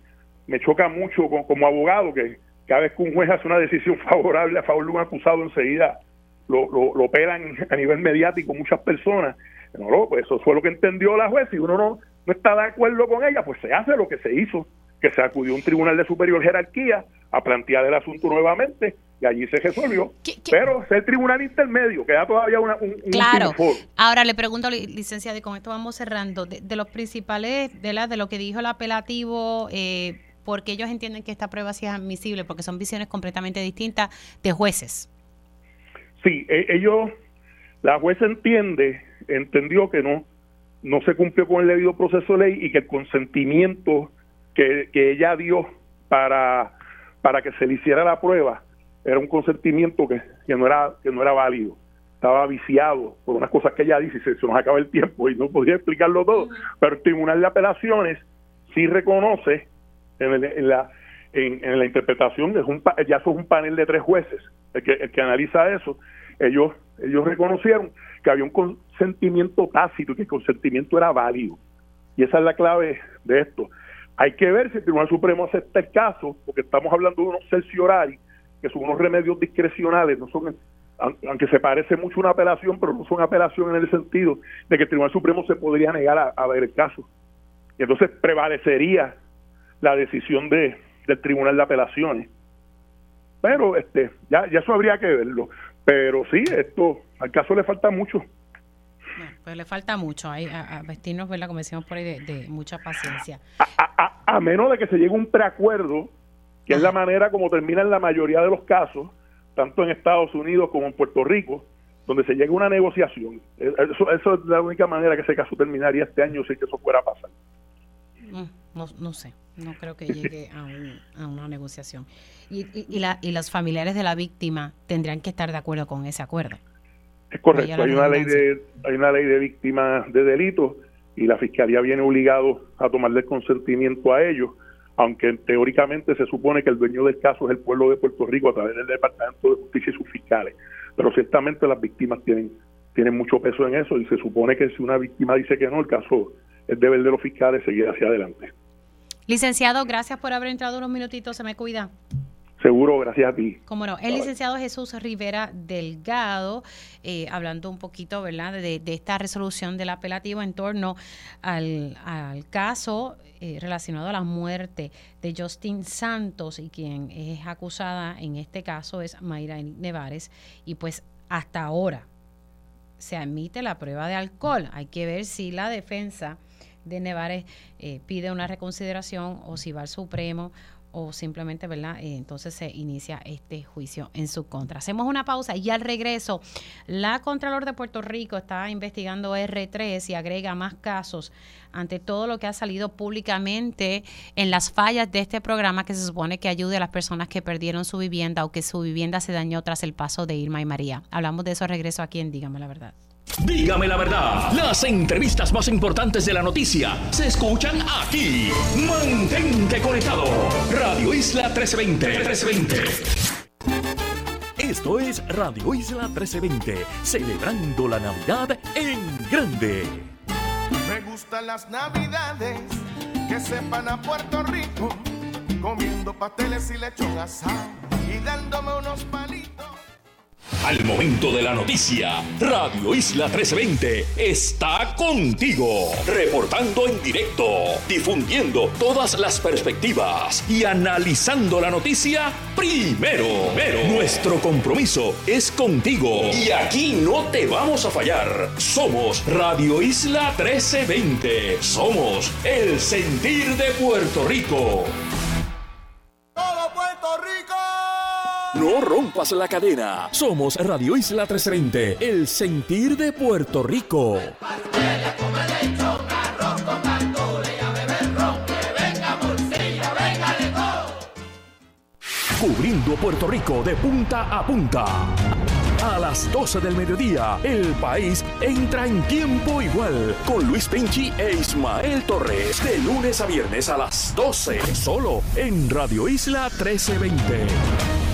me choca mucho como, abogado que cada vez que un juez hace una decisión [LAUGHS] favorable a favor de un acusado enseguida lo, lo, lo pelan a nivel mediático muchas personas. No, no, pues eso fue lo que entendió la juez. Si uno no, no está de acuerdo con ella, pues se hace lo que se hizo, que se acudió a un tribunal de superior jerarquía a plantear el asunto nuevamente y allí se resolvió. Pero es el tribunal intermedio, queda todavía una, un, Claro. Ahora le pregunto, licenciado, y con esto vamos cerrando, de, los principales, de, la, de lo que dijo el apelativo, eh, porque ellos entienden que esta prueba sí es admisible, porque son visiones completamente distintas de jueces. Sí, e, ellos, la jueza entiende, entendió que no, no se cumplió con el debido proceso de ley y que el consentimiento que, que ella dio para, para que se le hiciera la prueba era un consentimiento que, que, no era que no era válido. Estaba viciado por unas cosas que ella dice y se, nos acaba el tiempo y no podía explicarlo todo pero el tribunal de apelaciones sí reconoce en, la en, la interpretación es un ya eso es un panel de tres jueces el que, el que analiza eso ellos ellos reconocieron que había un consentimiento tácito y que el consentimiento era válido y esa es la clave de esto hay que ver si el Tribunal Supremo acepta el caso porque estamos hablando de unos cerciorari que son unos remedios discrecionales, no son aunque se parece mucho a una apelación, pero no son apelación en el sentido de que el Tribunal Supremo se podría negar a, ver el caso. Y entonces prevalecería la decisión de, del Tribunal de Apelaciones. Pero este ya, ya eso habría que verlo. Pero sí, esto al caso le falta mucho. pues le falta mucho hay, a, vestirnos, ¿verdad? Como decimos por ahí, de, mucha paciencia. A, a, menos de que se llegue a un preacuerdo que es la manera como termina en la mayoría de los casos, tanto en Estados Unidos como en Puerto Rico, donde se llega a una negociación. Eh, eso, eso es la única manera que ese caso terminaría este año si que eso fuera a pasar. No, no, sé, no creo que llegue [LAUGHS] a, una negociación. Y, y, la, y los familiares de la víctima tendrían que estar de acuerdo con ese acuerdo. Es correcto, hay una, ley de, hay una ley de víctimas de delitos y la Fiscalía viene obligado a tomarle consentimiento a ellos aunque teóricamente se supone que el dueño del caso es el pueblo de Puerto Rico a través del Departamento de Justicia y sus fiscales. Pero ciertamente las víctimas tienen, tienen mucho peso en eso y se supone que si una víctima dice que no, el caso es deber de los fiscales seguir hacia adelante. Licenciado, gracias por haber entrado unos minutitos, se me cuida. Seguro, gracias a ti. Como no, el licenciado Jesús Rivera Delgado, eh, hablando un poquito, ¿verdad?, de, esta resolución del apelativo en torno al, caso eh, relacionado a la muerte de Justin Santos y quien es acusada en este caso es Mayra Nevares y pues hasta ahora se admite la prueba de alcohol. Hay que ver si la defensa de Nevares eh, pide una reconsideración o si va al Supremo o simplemente, ¿verdad? Eh, entonces se inicia este juicio en su contra. Hacemos una pausa y al regreso, la Contralor de Puerto Rico está investigando R3 y agrega más casos ante todo lo que ha salido públicamente en las fallas de este programa que se supone que ayude a las personas que perdieron su vivienda o que su vivienda se dañó tras el paso de Irma y María. Hablamos de eso regreso aquí en Dígame la Verdad. Dígame la verdad, las entrevistas más importantes de la noticia se escuchan aquí. Mantente conectado. Radio Isla 1320. 1320. Esto es Radio Isla 1320, celebrando la Navidad en grande. Me gustan las Navidades que sepan a Puerto Rico, comiendo pasteles y lechón asado y dándome unos palitos. Al momento de la noticia, Radio Isla 1320 está contigo, reportando en directo, difundiendo todas las perspectivas y analizando la noticia primero. Pero nuestro compromiso es contigo y aquí no te vamos a fallar. Somos Radio Isla 1320. Somos el sentir de Puerto Rico. Todo Puerto Rico. No rompas la cadena. Somos Radio Isla 1320, el sentir de Puerto Rico. Cubriendo Puerto Rico de punta a punta. A las 12 del mediodía, el país entra en tiempo igual con Luis Penchi e Ismael Torres de lunes a viernes a las 12, solo en Radio Isla 1320.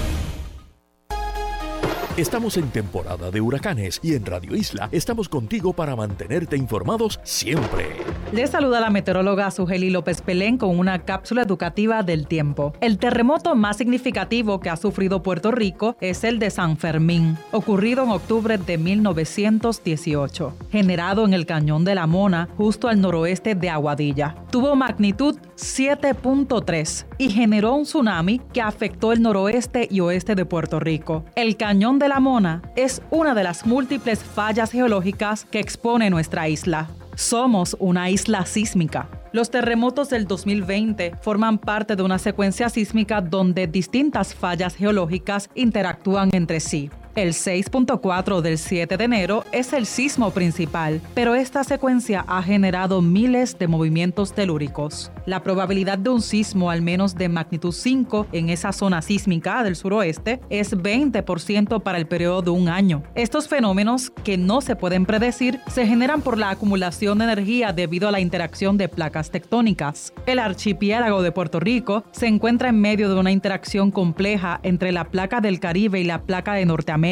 Estamos en temporada de huracanes y en Radio Isla estamos contigo para mantenerte informados siempre. Les saluda la meteoróloga Sugeli López Pelén con una cápsula educativa del tiempo. El terremoto más significativo que ha sufrido Puerto Rico es el de San Fermín, ocurrido en octubre de 1918, generado en el cañón de la Mona, justo al noroeste de Aguadilla. Tuvo magnitud 7.3 y generó un tsunami que afectó el noroeste y oeste de Puerto Rico. El cañón de la Mona es una de las múltiples fallas geológicas que expone nuestra isla. Somos una isla sísmica. Los terremotos del 2020 forman parte de una secuencia sísmica donde distintas fallas geológicas interactúan entre sí. El 6.4 del 7 de enero es el sismo principal, pero esta secuencia ha generado miles de movimientos telúricos. La probabilidad de un sismo al menos de magnitud 5 en esa zona sísmica del suroeste es 20% para el periodo de un año. Estos fenómenos, que no se pueden predecir, se generan por la acumulación de energía debido a la interacción de placas tectónicas. El archipiélago de Puerto Rico se encuentra en medio de una interacción compleja entre la placa del Caribe y la placa de Norteamérica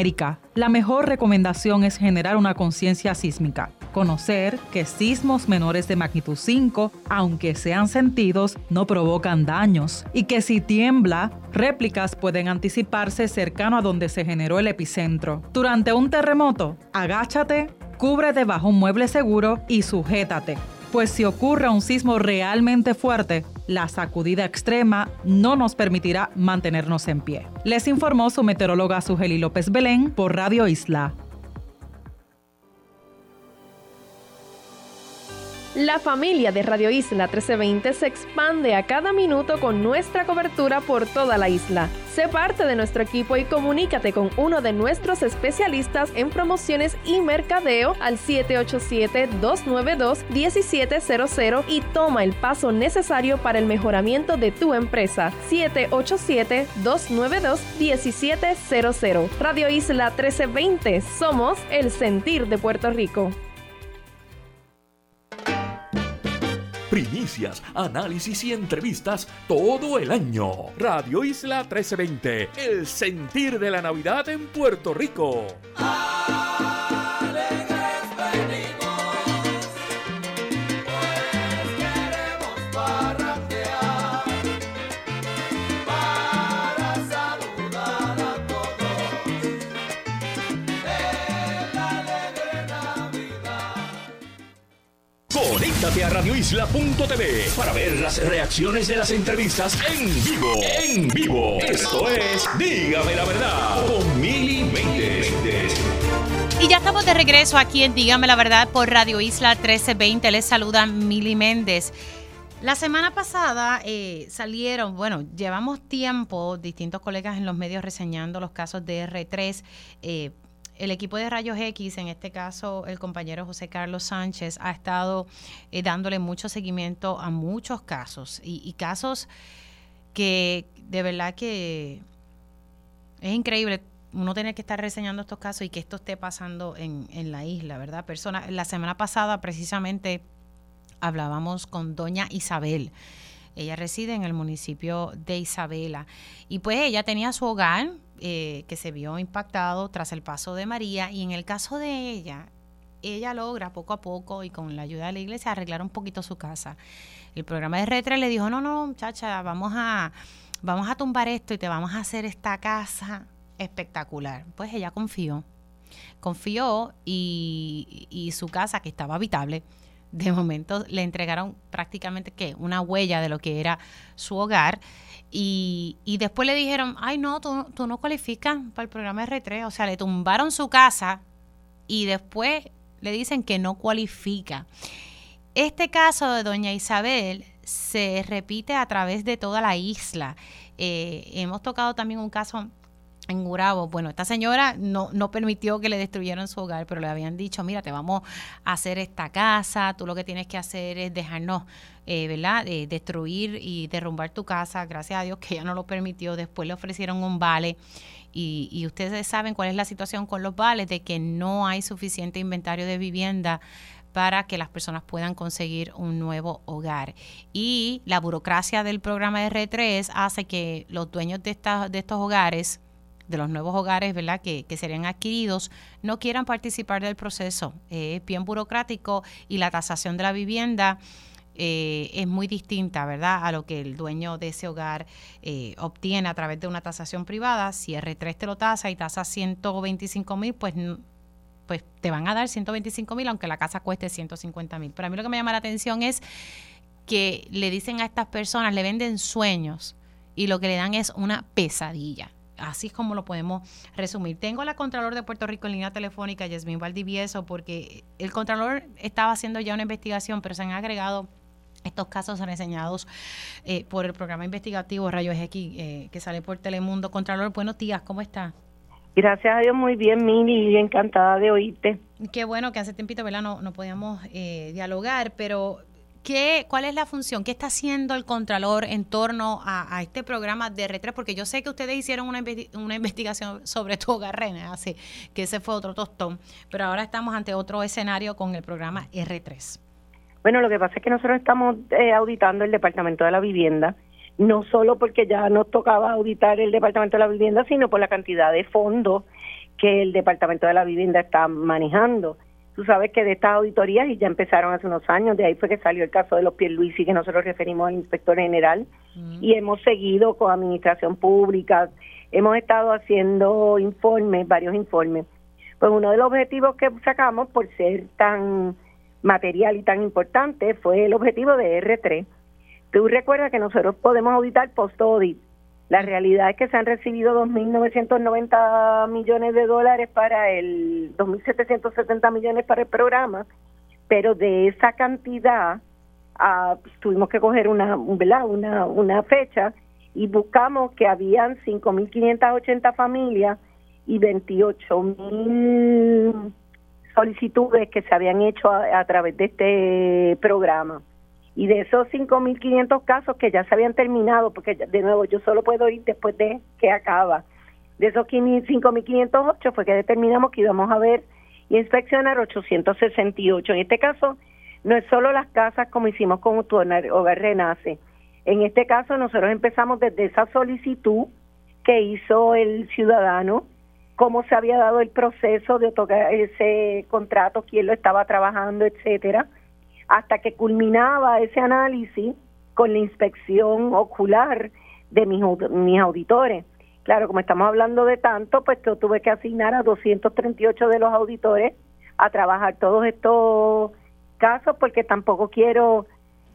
la mejor recomendación es generar una conciencia sísmica. Conocer que sismos menores de magnitud 5, aunque sean sentidos, no provocan daños y que si tiembla, réplicas pueden anticiparse cercano a donde se generó el epicentro. Durante un terremoto, agáchate, cubre debajo un mueble seguro y sujétate pues si ocurre un sismo realmente fuerte, la sacudida extrema no nos permitirá mantenernos en pie. Les informó su meteoróloga Sugeli López Belén por Radio Isla. La familia de Radio Isla 1320 se expande a cada minuto con nuestra cobertura por toda la isla. Sé parte de nuestro equipo y comunícate con uno de nuestros especialistas en promociones y mercadeo al 787-292-1700 y toma el paso necesario para el mejoramiento de tu empresa. 787-292-1700. Radio Isla 1320. Somos el sentir de Puerto Rico. Primicias, análisis y entrevistas todo el año. Radio Isla 1320, el sentir de la Navidad en Puerto Rico. Conéctate a radioisla.tv para ver las reacciones de las entrevistas en vivo. En vivo. Esto es Dígame la verdad con Mili Y ya estamos de regreso aquí en Dígame la verdad por Radio Isla 1320. Les saluda Mili Méndez. La semana pasada eh, salieron, bueno, llevamos tiempo, distintos colegas en los medios reseñando los casos de R3. Eh, el equipo de Rayos X, en este caso el compañero José Carlos Sánchez, ha estado eh, dándole mucho seguimiento a muchos casos y, casos que de verdad que es increíble uno tener que estar reseñando estos casos y que esto esté pasando en, en la isla, ¿verdad? Persona, la semana pasada precisamente hablábamos con doña Isabel. Ella reside en el municipio de Isabela y pues ella tenía su hogar eh, que se vio impactado tras el paso de María y en el caso de ella, ella logra poco a poco y con la ayuda de la iglesia arreglar un poquito su casa. El programa de Retre le dijo, no, no, muchacha, vamos a, vamos a tumbar esto y te vamos a hacer esta casa espectacular. Pues ella confió, confió y, y su casa que estaba habitable, de momento le entregaron prácticamente que una huella de lo que era su hogar y, y después le dijeron, ay no, tú, tú no cualificas para el programa R3. O sea, le tumbaron su casa y después le dicen que no cualifica. Este caso de doña Isabel se repite a través de toda la isla. Eh, hemos tocado también un caso en Gurabo. Bueno, esta señora no, no permitió que le destruyeran su hogar, pero le habían dicho, mira, te vamos a hacer esta casa, tú lo que tienes que hacer es dejarnos eh, ¿verdad? destruir y derrumbar tu casa. Gracias a Dios que ella no lo permitió. Después le ofrecieron un vale. Y, y ustedes saben cuál es la situación con los vales, de que no hay suficiente inventario de vivienda para que las personas puedan conseguir un nuevo hogar. Y la burocracia del programa R3 hace que los dueños de, esta, de estos hogares de los nuevos hogares, ¿verdad? Que, que serían adquiridos, no quieran participar del proceso. es bien burocrático y la tasación de la vivienda eh, es muy distinta, ¿verdad?, a lo que el dueño de ese hogar eh, obtiene a través de una tasación privada. Si R3 te lo tasa y tasa 125 mil, pues, pues te van a dar 125 mil, aunque la casa cueste 150 mil. Pero a mí lo que me llama la atención es que le dicen a estas personas, le venden sueños y lo que le dan es una pesadilla. Así es como lo podemos resumir. Tengo a la Contralor de Puerto Rico en línea telefónica, Yasmín Valdivieso, porque el Contralor estaba haciendo ya una investigación, pero se han agregado estos casos son enseñados eh, por el programa investigativo Rayos X eh, que sale por Telemundo. Contralor, buenos días, ¿cómo está? Gracias a Dios, muy bien, Mili, encantada de oírte. Qué bueno que hace tiempito, ¿verdad? No, no podíamos eh, dialogar, pero ¿qué, ¿cuál es la función? ¿Qué está haciendo el Contralor en torno a, este programa de R3? Porque yo sé que ustedes hicieron una, una investigación sobre Togarrena, así que ese fue otro tostón, pero ahora estamos ante otro escenario con el programa R3. Bueno, lo que pasa es que nosotros estamos eh, auditando el Departamento de la Vivienda, no solo porque ya nos tocaba auditar el Departamento de la Vivienda, sino por la cantidad de fondos que el Departamento de la Vivienda está manejando. Tú sabes que de estas auditorías, y ya empezaron hace unos años, de ahí fue que salió el caso de los y que nosotros referimos al inspector general, mm. y hemos seguido con administración pública, hemos estado haciendo informes, varios informes. Pues uno de los objetivos que sacamos por ser tan material y tan importante fue el objetivo de R3. Tú recuerdas que nosotros podemos auditar post-audit. La realidad es que se han recibido 2.990 millones de dólares para el 2.770 millones para el programa, pero de esa cantidad ah, tuvimos que coger una, una, una fecha y buscamos que habían 5.580 familias y 28.000 solicitudes que se habían hecho a, través de este programa. Y de esos 5.500 casos que ya se habían terminado, porque de nuevo yo solo puedo ir después de que acaba, de esos 5.508 fue que determinamos que íbamos a ver y inspeccionar 868. En este caso, no es solo las casas como hicimos con Hogar Renace. En este caso, nosotros empezamos desde esa solicitud que hizo el ciudadano cómo se había dado el proceso de otorgar ese contrato, quién lo estaba trabajando, etcétera, hasta que culminaba ese análisis con la inspección ocular de mis, mis auditores. Claro, como estamos hablando de tanto, pues yo tuve que asignar a 238 de los auditores a trabajar todos estos casos porque tampoco quiero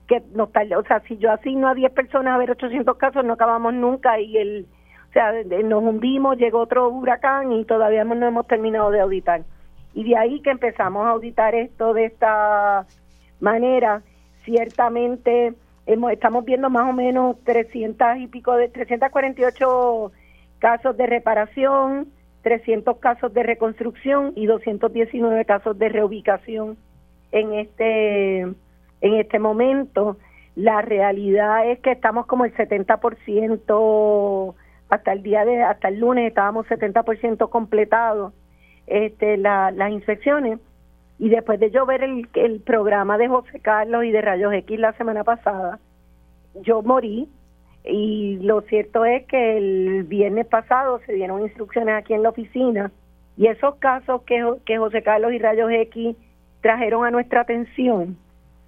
que no o sea, si yo asigno a 10 personas a ver 800 casos no acabamos nunca y el o sea, nos hundimos, llegó otro huracán y todavía no hemos terminado de auditar. Y de ahí que empezamos a auditar esto de esta manera, ciertamente hemos, estamos viendo más o menos 300 y pico de 348 casos de reparación, 300 casos de reconstrucción y 219 casos de reubicación en este en este momento. La realidad es que estamos como el 70% hasta el día de hasta el lunes estábamos 70% completados este las inspecciones y después de yo ver el, el programa de José Carlos y de Rayos X la semana pasada yo morí. Y lo cierto es que el viernes pasado se dieron instrucciones aquí en la oficina y esos casos que, que José Carlos y Rayos X trajeron a nuestra atención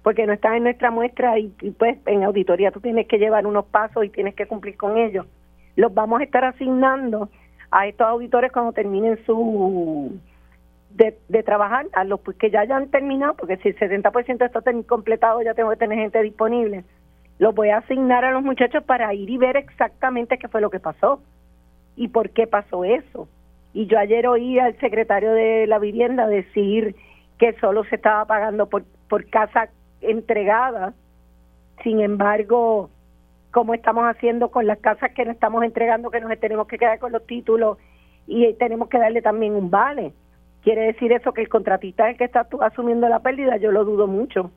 porque no están en nuestra muestra y, y pues en auditoría tú tienes que llevar unos pasos y tienes que cumplir con ellos. Los vamos a estar asignando a estos auditores cuando terminen su de, de trabajar, a los que ya hayan terminado, porque si el 70% está completado ya tengo que tener gente disponible, los voy a asignar a los muchachos para ir y ver exactamente qué fue lo que pasó y por qué pasó eso. Y yo ayer oí al secretario de la vivienda decir que solo se estaba pagando por, por casa entregada, sin embargo, como estamos haciendo con las casas que nos estamos entregando, que nos tenemos que quedar con los títulos y tenemos que darle también un vale. Quiere decir eso que el contratista es el que está asumiendo la pérdida, yo lo dudo mucho.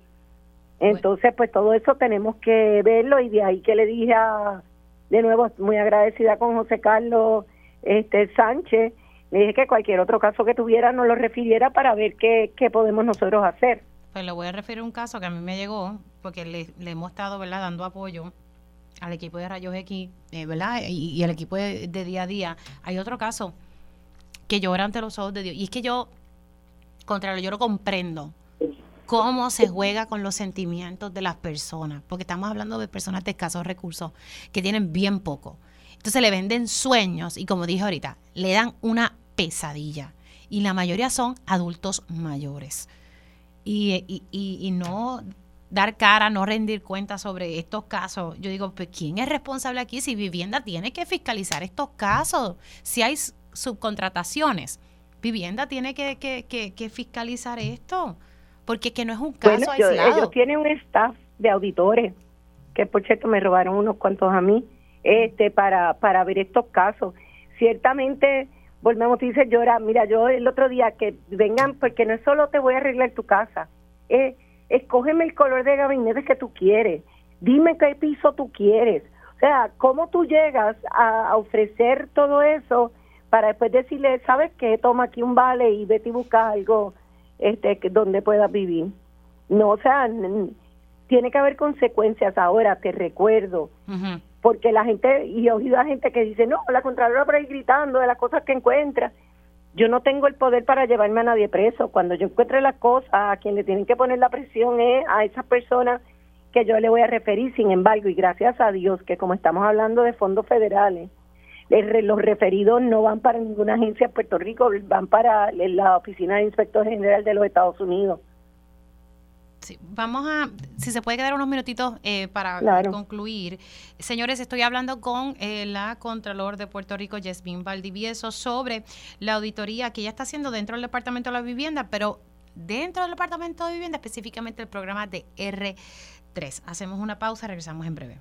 Entonces, pues todo eso tenemos que verlo y de ahí que le dije a, de nuevo, muy agradecida con José Carlos este Sánchez, le dije que cualquier otro caso que tuviera nos lo refiriera para ver qué, qué podemos nosotros hacer. Pues le voy a referir un caso que a mí me llegó, porque le, le hemos estado ¿verdad? dando apoyo al equipo de Rayos X, eh, ¿verdad? Y, y al equipo de, de día a día, hay otro caso que llora ante los ojos de Dios. Y es que yo, contrario, yo lo comprendo cómo se juega con los sentimientos de las personas, porque estamos hablando de personas de escasos recursos que tienen bien poco. Entonces le venden sueños y como dije ahorita, le dan una pesadilla. Y la mayoría son adultos mayores. Y, y, y, y no dar cara, no rendir cuenta sobre estos casos. Yo digo, pues ¿quién es responsable aquí? Si vivienda tiene que fiscalizar estos casos. Si hay subcontrataciones, vivienda tiene que, que, que, que fiscalizar esto. Porque que no es un caso Bueno, yo- aislado. ellos tienen un staff de auditores, que por cierto me robaron unos cuantos a mí, este para, para ver estos casos. Ciertamente, volvemos y dice llora, mira, yo el otro día que vengan, porque no es solo te voy a arreglar tu casa, es escógeme el color de gabinete que tú quieres, dime qué piso tú quieres. O sea, ¿cómo tú llegas a, a ofrecer todo eso para después decirle, ¿sabes qué? Toma aquí un vale y vete y busca algo este que- donde puedas vivir. No, o sea, tiene que haber consecuencias. Ahora te recuerdo, porque la gente, y he oído a gente que dice, no, la Contralora por ahí gritando de las cosas que encuentra. Yo no tengo el poder para llevarme a nadie preso. Cuando yo encuentre las cosas, a quien le tienen que poner la presión es a esas personas que yo le voy a referir. Sin embargo, y gracias a Dios que como estamos hablando de fondos federales, los referidos no van para ninguna agencia en Puerto Rico, van para la Oficina de Inspector General de los Estados Unidos. Sí, vamos a, si se puede quedar unos minutitos eh, para Claro. concluir. Señores, estoy hablando con eh, la Contralor de Puerto Rico, Yasmín Valdivieso, sobre la auditoría que ella está haciendo dentro del Departamento de la Vivienda, pero dentro del Departamento de Vivienda, específicamente el programa de R3. Hacemos una pausa, regresamos en breve.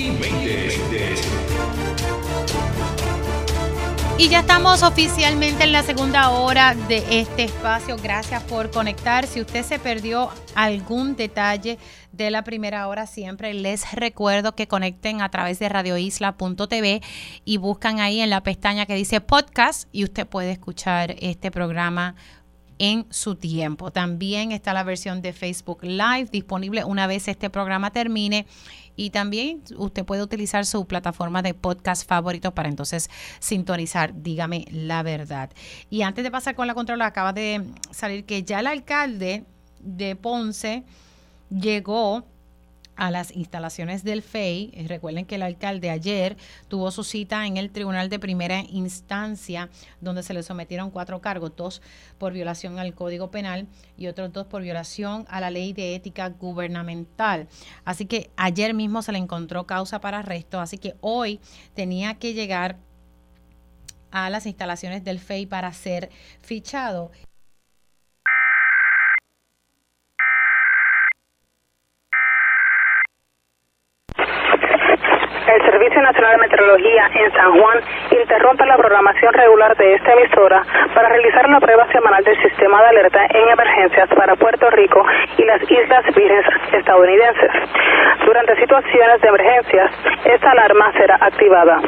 Y ya estamos oficialmente en la segunda hora de este espacio. Gracias por conectar. Si usted se perdió algún detalle de la primera hora, siempre les recuerdo que conecten a través de radioisla.tv y buscan ahí en la pestaña que dice podcast y usted puede escuchar este programa en su tiempo. También está la versión de Facebook Live disponible una vez este programa termine. Y también usted puede utilizar su plataforma de podcast favorito para entonces sintonizar, dígame la verdad. Y antes de pasar con la controla, acaba de salir que ya el alcalde de Ponce llegó a las instalaciones del FEI. Eh, Recuerden que el alcalde ayer tuvo su cita en el Tribunal de Primera Instancia, donde se le sometieron cuatro cargos, dos por violación al Código Penal y otros dos por violación a la Ley de Ética Gubernamental. Así que ayer mismo se le encontró causa para arresto, así que hoy tenía que llegar a las instalaciones del FEI para ser fichado. El Servicio Nacional de Meteorología en San Juan interrumpe la programación regular de esta emisora para realizar la prueba semanal del sistema de alerta en emergencias para Puerto Rico y las Islas Vírgenes estadounidenses. Durante situaciones de emergencias, esta alarma será activada.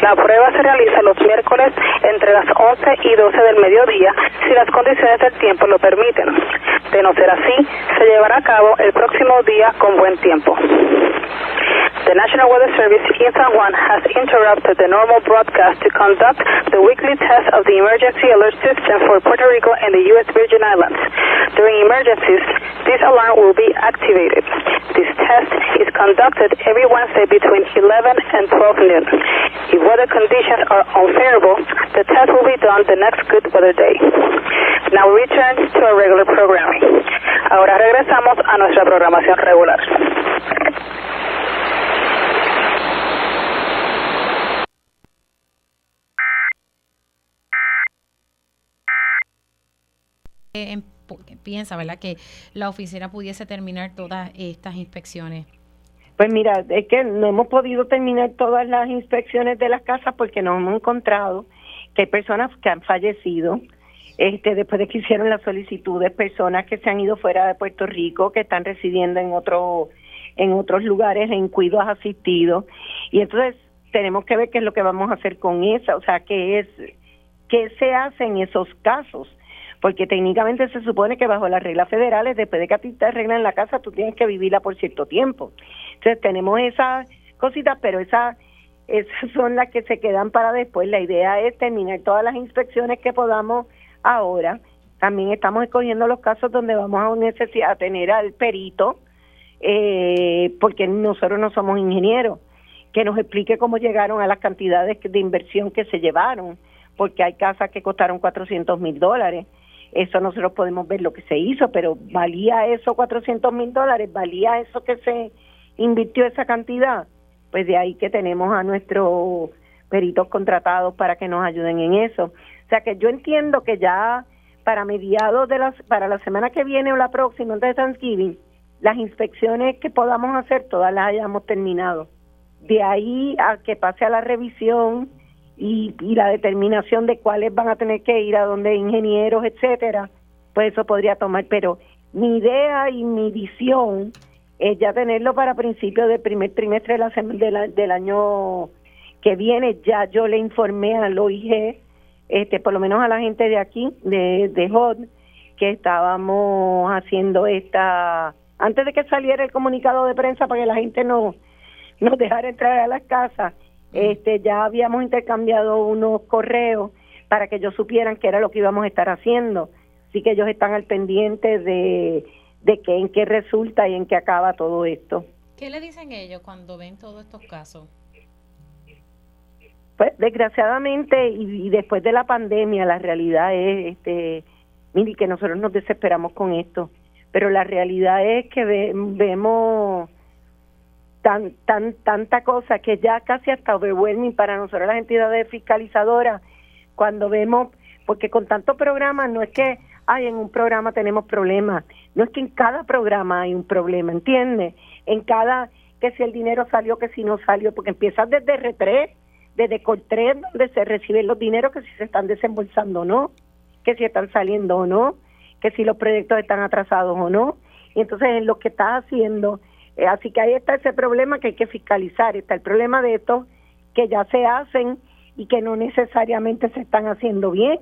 La prueba se realiza los miércoles entre las 11 y 12 del mediodía si las condiciones del tiempo lo permiten. De no ser así, se llevará a cabo el próximo día con buen tiempo. The National Weather Service in San Juan has interrupted the normal broadcast to conduct the weekly test of the emergency alert system for Puerto Rico and the U.S. Virgin Islands. During emergencies, this alarm will be activated. This test is conducted every Wednesday between 11 and 12 noon. If weather conditions are unfavorable, the test will be done the next good weather day. Now we return to our regular programming. Ahora regresamos a nuestra programación regular. Piensa, ¿verdad?, que la oficina pudiese terminar todas estas inspecciones. Pues mira, es que no hemos podido terminar todas las inspecciones de las casas porque nos hemos encontrado que hay personas que han fallecido, este, después de que hicieron las solicitudes, personas que se han ido fuera de Puerto Rico, que están residiendo en otro, en otros lugares en cuidados asistidos. Y entonces tenemos que ver qué es lo que vamos a hacer con esa, o sea, qué es, qué se hace en esos casos. Porque técnicamente se supone que bajo las reglas federales, después de que a ti te arreglan la casa, tú tienes que vivirla por cierto tiempo. Entonces tenemos esas cositas, pero esas esas son las que se quedan para después. La idea es terminar todas las inspecciones que podamos ahora. También estamos escogiendo los casos donde vamos a necesitar tener al perito, eh, porque nosotros no somos ingenieros, que nos explique cómo llegaron a las cantidades de inversión que se llevaron, porque hay casas que costaron 400 mil dólares. Eso nosotros podemos ver lo que se hizo, pero ¿valía eso 400 mil dólares? ¿Valía eso que se invirtió esa cantidad? Pues de ahí que tenemos a nuestros peritos contratados para que nos ayuden en eso. O sea que yo entiendo que ya para mediados de las, para la semana que viene o la próxima, antes de Thanksgiving, las inspecciones que podamos hacer todas las hayamos terminado. De ahí a que pase a la revisión y, y la determinación de cuáles van a tener que ir a donde ingenieros, etcétera, pues eso podría tomar. Pero mi idea y mi visión es ya tenerlo para principios del primer trimestre de la, de del año que viene. Ya yo le informé al OIG este, por lo menos a la gente de aquí, de, de HOD, que estábamos haciendo esta, antes de que saliera el comunicado de prensa para que la gente no nos dejara entrar a las casas, este, ya habíamos intercambiado unos correos para que ellos supieran qué era lo que íbamos a estar haciendo. Así que ellos están al pendiente de, de qué, en qué resulta y en qué acaba todo esto. ¿Qué le dicen ellos cuando ven todos estos casos? Pues desgraciadamente y, después de la pandemia la realidad es, este, mire, que nosotros nos desesperamos con esto, pero la realidad es que vemos tan, tan, tanta cosa que ya casi hasta overwhelming para nosotros las entidades fiscalizadoras cuando vemos, porque con tantos programas no es que, ay, en un programa tenemos problemas, no es que en cada programa hay un problema, ¿entiendes? En cada, que si el dinero salió, que si no salió, porque empiezas desde R3 desde Coltré, donde se reciben los dineros, que si se están desembolsando o no, que si están saliendo o no, que si los proyectos están atrasados o no. Y entonces es lo que está haciendo. Eh, así que ahí está ese problema que hay que fiscalizar. Está el problema de estos que ya se hacen y que no necesariamente se están haciendo bien.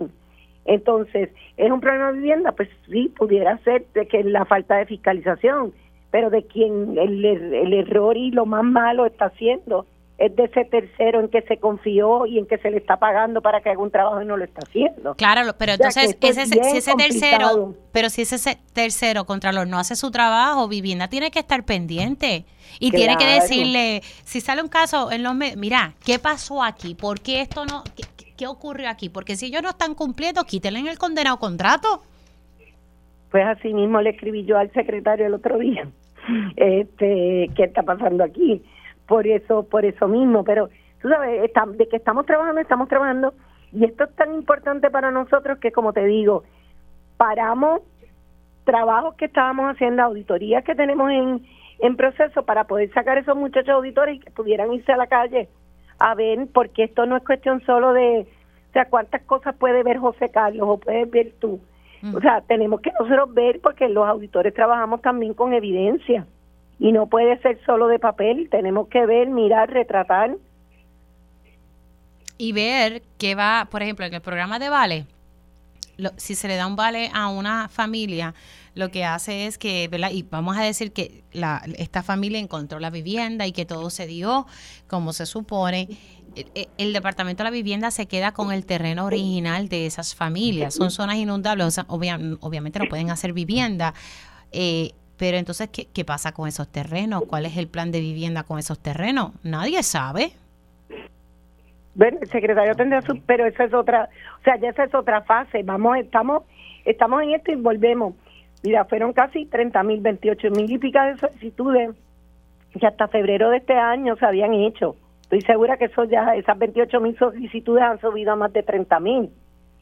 Entonces, ¿es un problema de vivienda? Pues sí, pudiera ser de que la falta de fiscalización, pero de quien el, el error y lo más malo está haciendo es de ese tercero en que se confió y en que se le está pagando para que haga un trabajo y no lo está haciendo. Claro, pero entonces ese, si ese tercero, pero si ese tercero contralor no hace su trabajo, vivienda tiene que estar pendiente y tiene que decirle, si sale un caso en los mira, ¿qué pasó aquí? ¿Por qué esto no qué, qué ocurrió aquí? Porque si ellos no están cumpliendo, quítenle en el condenado contrato. Pues así mismo le escribí yo al secretario el otro día. [LAUGHS] Este, ¿qué está pasando aquí? Por eso, por eso mismo, pero tú sabes, de que estamos trabajando, estamos trabajando, y esto es tan importante para nosotros que, como te digo, paramos trabajos que estábamos haciendo, auditorías que tenemos en, en proceso para poder sacar esos muchachos auditores y que pudieran irse a la calle a ver, porque esto no es cuestión solo de, o sea, cuántas cosas puede ver José Carlos o puedes ver tú. O sea, tenemos que nosotros ver porque los auditores trabajamos también con evidencia y no puede ser solo de papel, tenemos que ver, mirar, retratar. Y ver qué va, por ejemplo, en el programa de vale, si se le da un vale a una familia, lo que hace es que, ¿verdad? Y vamos a decir que la, esta familia encontró la vivienda y que todo se dio como se supone. El, Departamento de la Vivienda se queda con el terreno original de esas familias. Son zonas inundables, obviamente no pueden hacer vivienda. Eh, pero entonces, ¿qué, ¿qué pasa con esos terrenos? ¿Cuál es el plan de vivienda con esos terrenos? Nadie sabe. Bueno, el secretario tendrá su, pero esa es otra, o sea, ya esa es otra fase. Vamos, estamos, estamos en esto y volvemos. Mira, fueron casi 30 mil, 28 mil y pica de solicitudes que hasta febrero de este año se habían hecho. Estoy segura que eso ya, esas 28 mil solicitudes han subido a más de 30 mil.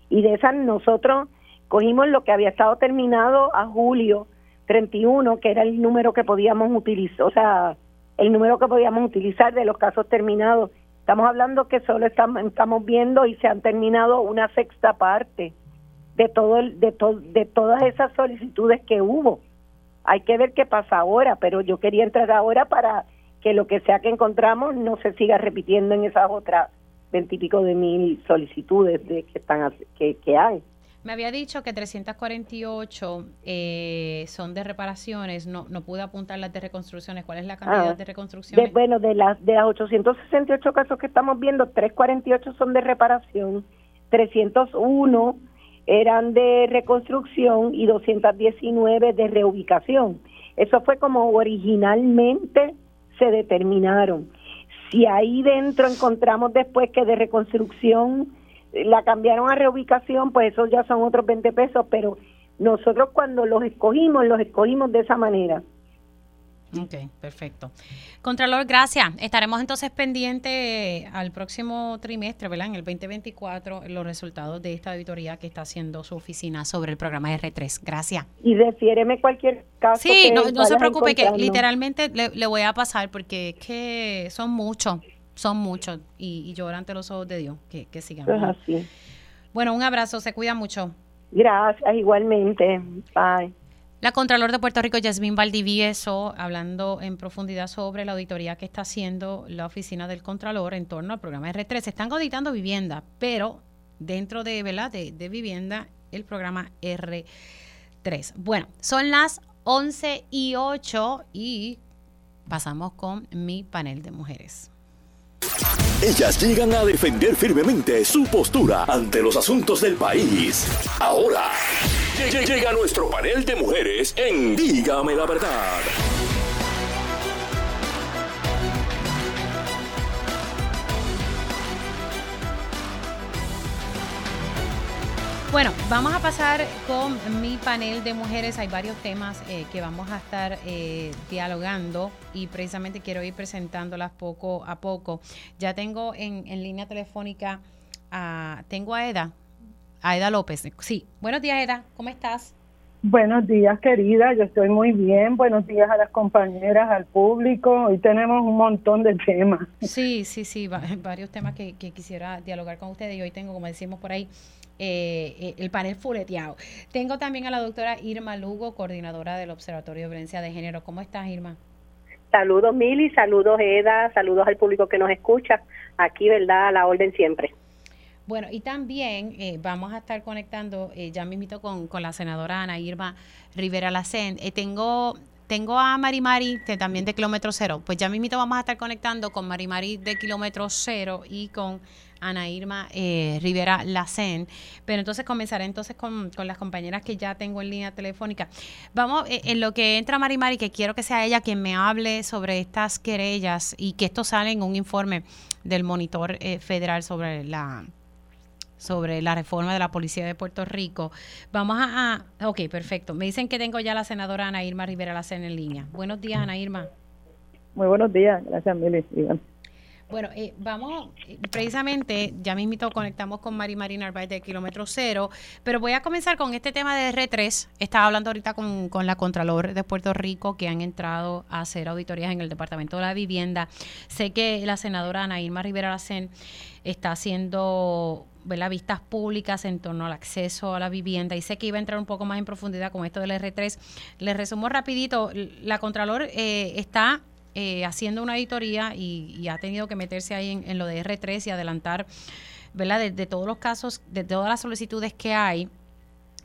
Y de esas nosotros cogimos lo que había estado terminado a julio 31, que era el número que podíamos utilizar, o sea, el número que podíamos utilizar de los casos terminados. Estamos hablando que solo estamos, viendo y se han terminado una sexta parte de todo el- de to- de todas esas solicitudes que hubo. Hay que ver qué pasa ahora, pero yo quería entrar ahora para que lo que sea que encontramos no se siga repitiendo en esas otras veintipico de mil solicitudes de que están que, que hay. Me había dicho que 348 eh, son de reparaciones, no, no pude apuntar las de reconstrucciones. ¿Cuál es la cantidad Ah, de De, reconstrucciones? bueno, de las de las 868 casos que estamos viendo, 348 son de reparación, 301 eran de reconstrucción y 219 de reubicación. Eso fue como originalmente se determinaron. Si ahí dentro encontramos después que de reconstrucción la cambiaron a reubicación, pues esos ya son otros 20 pesos, pero nosotros cuando los escogimos, los escogimos de esa manera. Ok, perfecto. Contralor, gracias. Estaremos entonces pendientes al próximo trimestre, ¿verdad? En el 2024, los resultados de esta auditoría que está haciendo su oficina sobre el programa R3. Gracias. Y refiéreme cualquier caso. Sí, que no, no se preocupe, que literalmente le, le voy a pasar porque es que son muchos, son muchos. Y, y lloro ante los ojos de Dios que, que sigan. Es así. Bueno, un abrazo, se cuida mucho. Gracias, igualmente. Bye. La Contralor de Puerto Rico, Yasmín Valdivieso, hablando en profundidad sobre la auditoría que está haciendo la oficina del Contralor en torno al programa R3. Están auditando vivienda, pero dentro de, ¿verdad? de, de vivienda, el programa R3. Bueno, son las 11 y 8 y pasamos con mi panel de mujeres. Ellas llegan a defender firmemente su postura ante los asuntos del país. Ahora, lle- llega nuestro panel de mujeres en Dígame la verdad. Bueno, vamos a pasar con mi panel de mujeres. Hay varios temas eh, que vamos a estar eh, dialogando y precisamente quiero ir presentándolas poco a poco. Ya tengo en, en línea telefónica a, tengo a Eda, a Eda López. Sí, buenos días Eda, ¿cómo estás? Buenos días, querida. Yo estoy muy bien. Buenos días a las compañeras, al público. Hoy tenemos un montón de temas. Sí, sí, sí, va- [LAUGHS] varios temas que, que quisiera dialogar con ustedes y hoy tengo, como decimos por ahí, eh, eh, el panel fuleteado. Tengo también a la doctora Irma Lugo, coordinadora del Observatorio de Violencia de Género. ¿Cómo estás, Irma? Saludos Mili, saludos Eda, saludos al público que nos escucha. Aquí, ¿verdad? A la orden siempre. Bueno, y también eh, vamos a estar conectando, eh, ya mismito con, con la senadora Ana Irma Rivera Lacen. Eh, tengo, tengo a Mari Mari, también de Kilómetro Cero. Pues ya mismito vamos a estar conectando con Mari Mari de Kilómetro Cero y con Ana Irma eh, Rivera Lacen. Pero entonces comenzaré entonces con, con las compañeras que ya tengo en línea telefónica. Vamos, eh, en lo que entra Mari Mari, que quiero que sea ella quien me hable sobre estas querellas y que esto sale en un informe del monitor eh, federal sobre la sobre la reforma de la policía de Puerto Rico. Vamos a, a- ok, perfecto. Me dicen que tengo ya la senadora Ana Irma Rivera Lacen en línea. Buenos días, Ana Irma. Muy buenos días. Gracias, Mili. Bueno, eh, vamos, eh, precisamente, ya mismito conectamos con Mari Marina Narváez de Kilómetro Cero, pero voy a comenzar con este tema de R3. Estaba hablando ahorita con, con la Contralor de Puerto Rico que han entrado a hacer auditorías en el Departamento de la Vivienda. Sé que la senadora Ana Irma Rivera Lacen está haciendo ¿verdad? vistas públicas en torno al acceso a la vivienda y sé que iba a entrar un poco más en profundidad con esto del R3. Les resumo rapidito, la Contralor eh, está eh, haciendo una auditoría y, y ha tenido que meterse ahí en, lo de R3 y adelantar, ¿verdad? De, todos los casos, de todas las solicitudes que hay,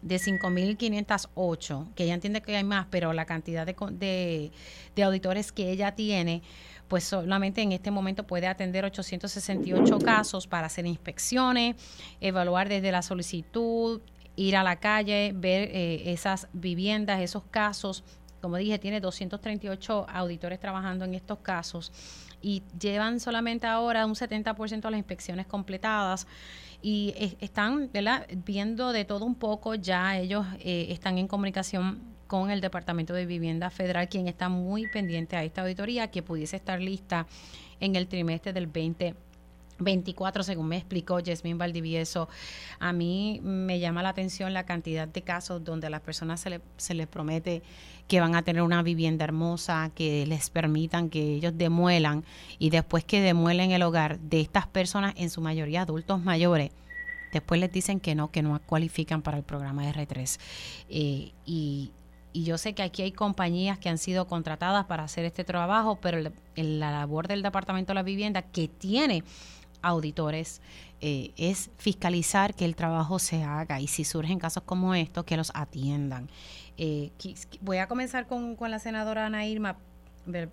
de 5.508, que ella entiende que hay más, pero la cantidad de, de, de auditores que ella tiene, pues solamente en este momento puede atender 868 casos para hacer inspecciones, evaluar desde la solicitud, ir a la calle, ver eh, esas viviendas, esos casos. Como dije, tiene 238 auditores trabajando en estos casos y llevan solamente ahora un 70% de las inspecciones completadas y están ¿verdad? viendo de todo un poco, ya ellos eh, están en comunicación con el Departamento de Vivienda Federal, quien está muy pendiente a esta auditoría que pudiese estar lista en el trimestre del 2024, según me explicó Yasmín Valdivieso. A mí me llama la atención la cantidad de casos donde a las personas se, le- se les promete que van a tener una vivienda hermosa, que les permitan que ellos demuelan y después que demuelen el hogar de estas personas, en su mayoría adultos mayores, después les dicen que no, que no cualifican para el programa R3. Eh, y, yo sé que aquí hay compañías que han sido contratadas para hacer este trabajo, pero la labor del Departamento de la Vivienda que tiene auditores eh, es fiscalizar que el trabajo se haga y si surgen casos como estos, que los atiendan. Eh, voy a comenzar con, con la senadora Ana Irma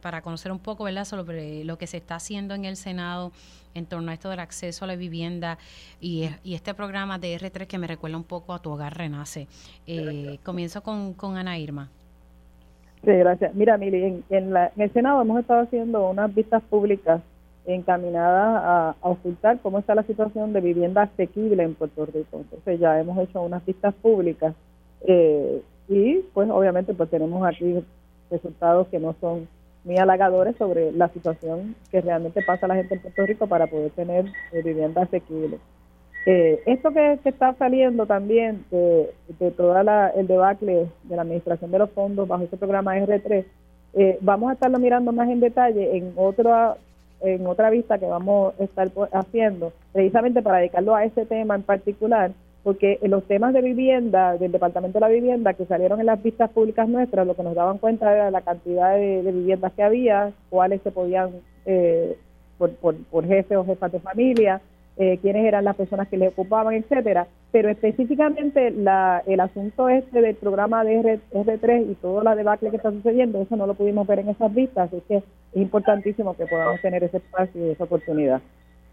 para conocer un poco ¿verdad? sobre lo que se está haciendo en el Senado en torno a esto del acceso a la vivienda y, este programa de R3 que me recuerda un poco a Tu Hogar Renace. Eh, comienzo con, con Ana Irma. Sí, gracias. Mira, Mili, en, en, el Senado hemos estado haciendo unas vistas públicas encaminadas a, ocultar cómo está la situación de vivienda asequible en Puerto Rico. Entonces ya hemos hecho unas vistas públicas eh, y pues obviamente pues tenemos aquí resultados que no son muy halagadores sobre la situación que realmente pasa a la gente en Puerto Rico para poder tener eh, vivienda asequible. Eh, esto que, está saliendo también de, de todo el debacle de la administración de los fondos bajo este programa R3, eh, vamos a estarlo mirando más en detalle en otra en otra vista que vamos a estar haciendo, precisamente para dedicarlo a ese tema en particular, porque en los temas de vivienda, del Departamento de la Vivienda, que salieron en las vistas públicas nuestras, lo que nos daban cuenta era la cantidad de, viviendas que había, cuáles se podían, eh, por, por, jefe o jefas de familia, eh, quiénes eran las personas que le ocupaban, etcétera. Pero específicamente la, el asunto este del programa de R, 3 y toda la debacle que está sucediendo, eso no lo pudimos ver en esas vistas, así que es importantísimo que podamos tener ese espacio y esa oportunidad.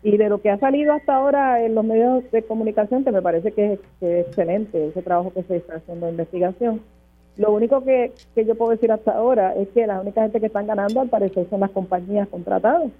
Y de lo que ha salido hasta ahora en los medios de comunicación, que me parece que es, excelente ese trabajo que se está haciendo de investigación, lo único que, que yo puedo decir hasta ahora es que la única gente que están ganando al parecer son las compañías contratadas,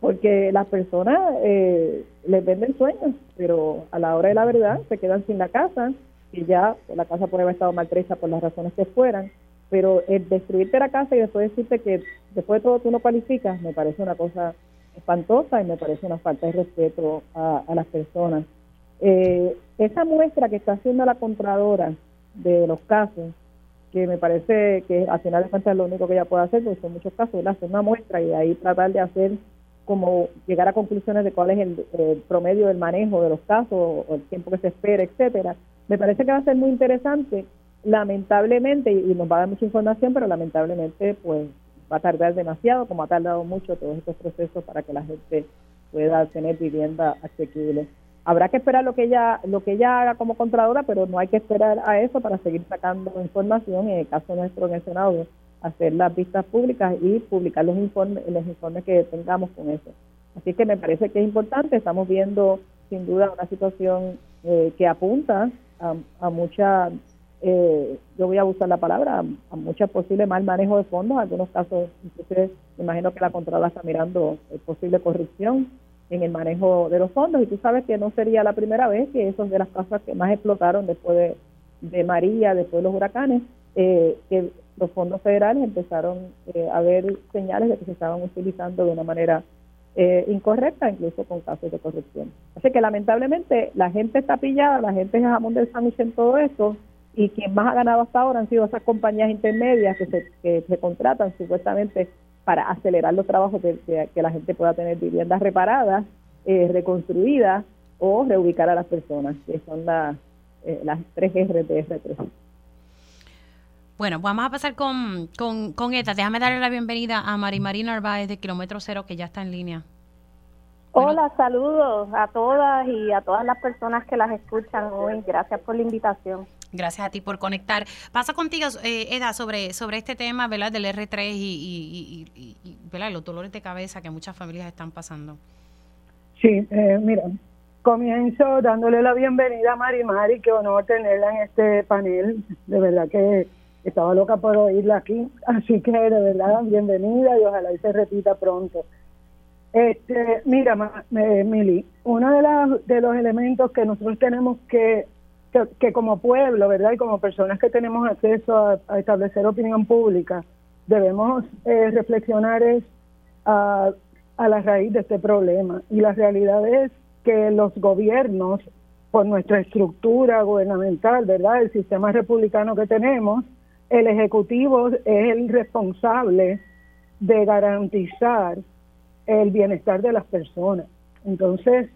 porque las personas eh, les venden sueños, pero a la hora de la verdad se quedan sin la casa y ya la casa puede haber estado maltrecha por las razones que fueran, pero el destruirte la casa y después decirte que después de todo tú no cualificas, me parece una cosa espantosa y me parece una falta de respeto a, las personas. Eh, esa muestra que está haciendo la Contradora de los casos, que me parece que al final de cuentas es lo único que ella puede hacer, porque son muchos casos, hacer una muestra y ahí tratar de hacer como llegar a conclusiones de cuál es el, promedio del manejo de los casos o el tiempo que se espera, etcétera. Me parece que va a ser muy interesante. Lamentablemente, y nos va a dar mucha información, pero lamentablemente, pues va a tardar demasiado, como ha tardado mucho todos estos procesos para que la gente pueda tener vivienda asequible. Habrá que esperar lo que ella lo que ella haga como contradora, pero no hay que esperar a eso para seguir sacando información. En el caso nuestro en el Senado, hacer las vistas públicas y publicar los informes, los informes que tengamos con eso. Así que me parece que es importante. Estamos viendo sin duda una situación eh, que apunta a, a mucha eh, yo voy a usar la palabra, a, mucho posible mal manejo de fondos, algunos casos, me imagino que la Contralora está mirando posible corrupción en el manejo de los fondos y tú sabes que no sería la primera vez que esos de las casas que más explotaron después de, María, después de los huracanes, eh, que los fondos federales empezaron eh, a ver señales de que se estaban utilizando de una manera eh, incorrecta, incluso con casos de corrupción. Así que lamentablemente la gente está pillada, la gente es jamón del sándwich en todo esto y quien más ha ganado hasta ahora han sido esas compañías intermedias que se, que se contratan supuestamente para acelerar los trabajos de, que la gente pueda tener viviendas reparadas, eh, reconstruidas o reubicar a las personas, que son eh, las tres R de R3. Bueno, vamos a pasar con, con, con esta. Déjame darle la bienvenida a Mari Marina Narváez de Kilómetro Cero, que ya está en línea. Hola, saludos a todas y a todas las personas que las escuchan hoy. Gracias por la invitación. Gracias a ti por conectar. Pasa contigo, eh, Eda, sobre, sobre este tema ¿verdad? del R3 y, y, los dolores de cabeza que muchas familias están pasando. Sí, eh, mira, comienzo dándole la bienvenida a Mari Mari, qué honor tenerla en este panel. De verdad que estaba loca por oírla aquí, así que de verdad bienvenida y ojalá y se repita pronto. Este, mira, eh, Mili, uno de, de los elementos que nosotros tenemos que que, como pueblo, ¿verdad? Y como personas que tenemos acceso a, establecer opinión pública, debemos eh, reflexionar es a, a la raíz de este problema. Y la realidad es que los gobiernos, por nuestra estructura gubernamental, ¿verdad? El sistema republicano que tenemos, el Ejecutivo es el responsable de garantizar el bienestar de las personas. Entonces,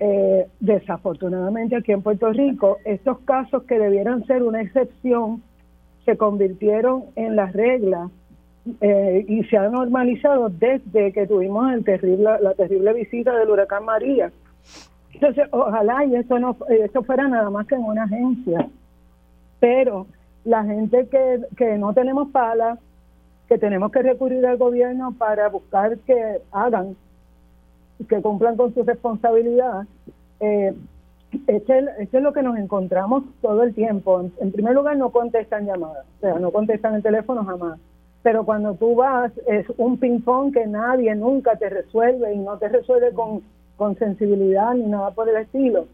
eh, desafortunadamente aquí en Puerto Rico, estos casos que debieran ser una excepción se convirtieron en la regla eh, y se han normalizado desde que tuvimos el terrible, la terrible visita del huracán María. Entonces, ojalá y eso no eso fuera nada más que en una agencia. Pero la gente que, que no tenemos pala, que tenemos que recurrir al gobierno para buscar que hagan, que cumplan con su responsabilidad, eh, este, es lo que nos encontramos todo el tiempo. En, primer lugar, no contestan llamadas, o sea, no contestan el teléfono jamás. Pero cuando tú vas, es un ping-pong que nadie nunca te resuelve y no te resuelve con sensibilidad ni nada por el estilo.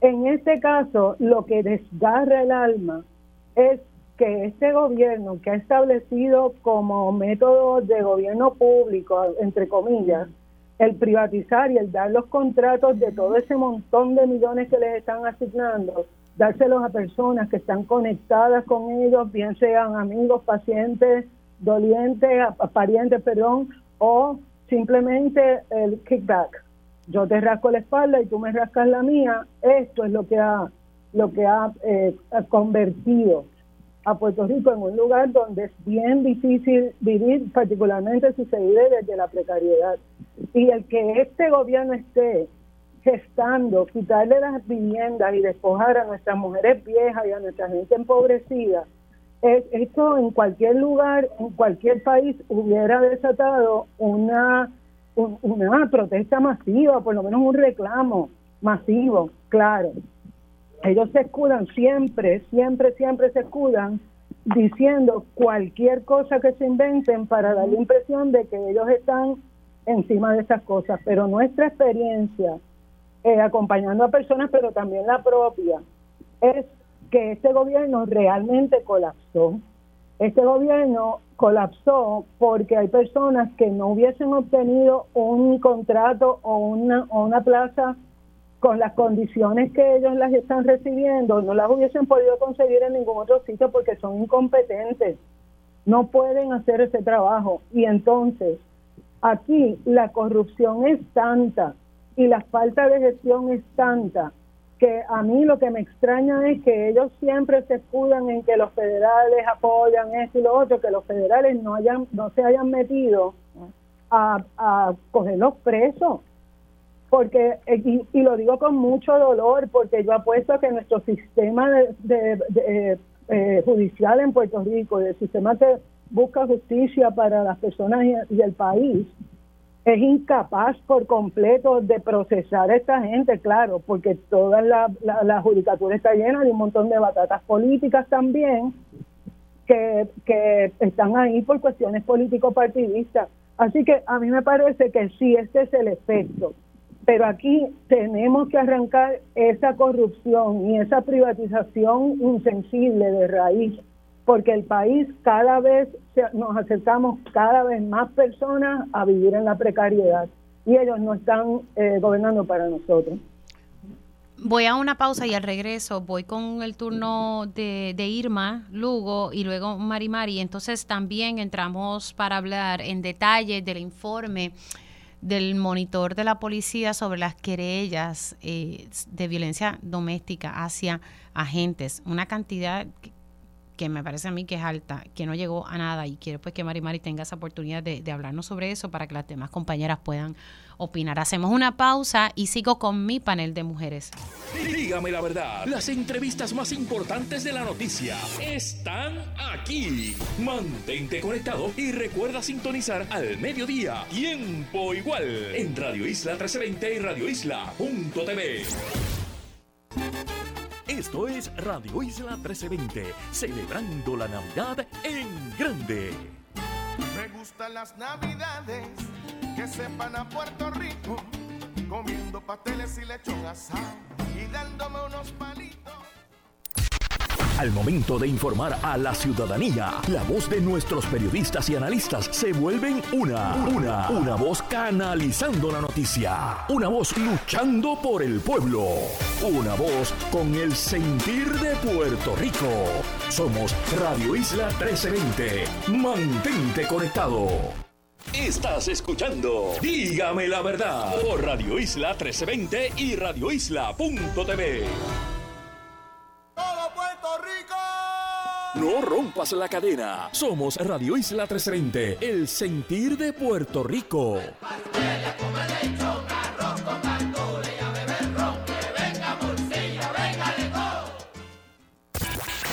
En este caso, lo que desgarra el alma es que este gobierno que ha establecido como método de gobierno público, entre comillas, el privatizar y el dar los contratos de todo ese montón de millones que les están asignando, dárselos a personas que están conectadas con ellos, bien sean amigos, pacientes, dolientes, parientes, perdón, o simplemente el kickback. Yo te rasco la espalda y tú me rascas la mía. Esto es lo que ha, lo que ha eh, convertido a Puerto Rico en un lugar donde es bien difícil vivir, particularmente si se vive desde la precariedad. Y el que este gobierno esté gestando, quitarle las viviendas y despojar a nuestras mujeres viejas y a nuestra gente empobrecida, es, esto en cualquier lugar, en cualquier país hubiera desatado una, una protesta masiva, por lo menos un reclamo masivo, claro. Ellos se escudan siempre, siempre, siempre se escudan diciendo cualquier cosa que se inventen para dar la impresión de que ellos están encima de esas cosas. Pero nuestra experiencia, acompañando a personas, pero también la propia, es que este gobierno realmente colapsó. Este gobierno colapsó porque hay personas que no hubiesen obtenido un contrato o una, o una plaza con las condiciones que ellos las están recibiendo, no las hubiesen podido conseguir en ningún otro sitio porque son incompetentes, no pueden hacer ese trabajo. Y entonces, aquí la corrupción es tanta y la falta de gestión es tanta que a mí lo que me extraña es que ellos siempre se escudan en que los federales apoyan esto y lo otro, que los federales no hayan no se hayan metido a, a coger los presos. Porque eh, y, lo digo con mucho dolor porque yo apuesto que nuestro sistema de, eh, judicial en Puerto Rico el sistema que busca justicia para las personas y, el país es incapaz por completo de procesar a esta gente, claro, porque toda la, la, judicatura está llena de un montón de batatas políticas también que, que están ahí por cuestiones político-partidistas. Así que a mí me parece que sí, este es el efecto pero aquí tenemos que arrancar esa corrupción y esa privatización insensible de raíz, porque el país cada vez nos acercamos cada vez más personas a vivir en la precariedad y ellos no están eh, gobernando para nosotros. Voy a una pausa y al regreso voy con el turno de, de, Irma Lugo y luego Mari Mari. Entonces también entramos para hablar en detalle del informe del monitor de la policía sobre las querellas eh, de violencia doméstica hacia agentes, una cantidad que, me parece a mí que es alta, que no llegó a nada y quiero pues que Mari Mari tenga esa oportunidad de, de hablarnos sobre eso para que las demás compañeras puedan opinar. Hacemos una pausa y sigo con mi panel de mujeres. Dígame la verdad, las entrevistas más importantes de la noticia están aquí. Mantente conectado y recuerda sintonizar al mediodía, tiempo igual, en Radio Isla 1320 y Radio Isla.tv. Esto es Radio Isla 1320, celebrando la Navidad en grande. Me gustan las Navidades que sepan a Puerto Rico, comiendo pasteles y lechón asado y dándome unos palitos. Al momento de informar a la ciudadanía, la voz de nuestros periodistas y analistas se vuelven una, una, una voz canalizando la noticia, una voz luchando por el pueblo, una voz con el sentir de Puerto Rico. Somos Radio Isla 1320. Mantente conectado. Estás escuchando Dígame la verdad por Radio Isla 1320 y radioisla.tv. No rompas la cadena. Somos Radio Isla 1320, el sentir de Puerto Rico.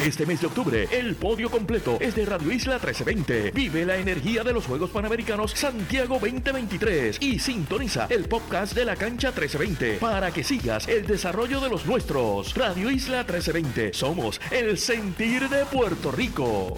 Este mes de octubre, el podio completo es de Radio Isla 1320. Vive la energía de los Juegos Panamericanos Santiago 2023 y sintoniza el podcast de la cancha 1320 para que sigas el desarrollo de los nuestros. Radio Isla 1320, somos el sentir de Puerto Rico.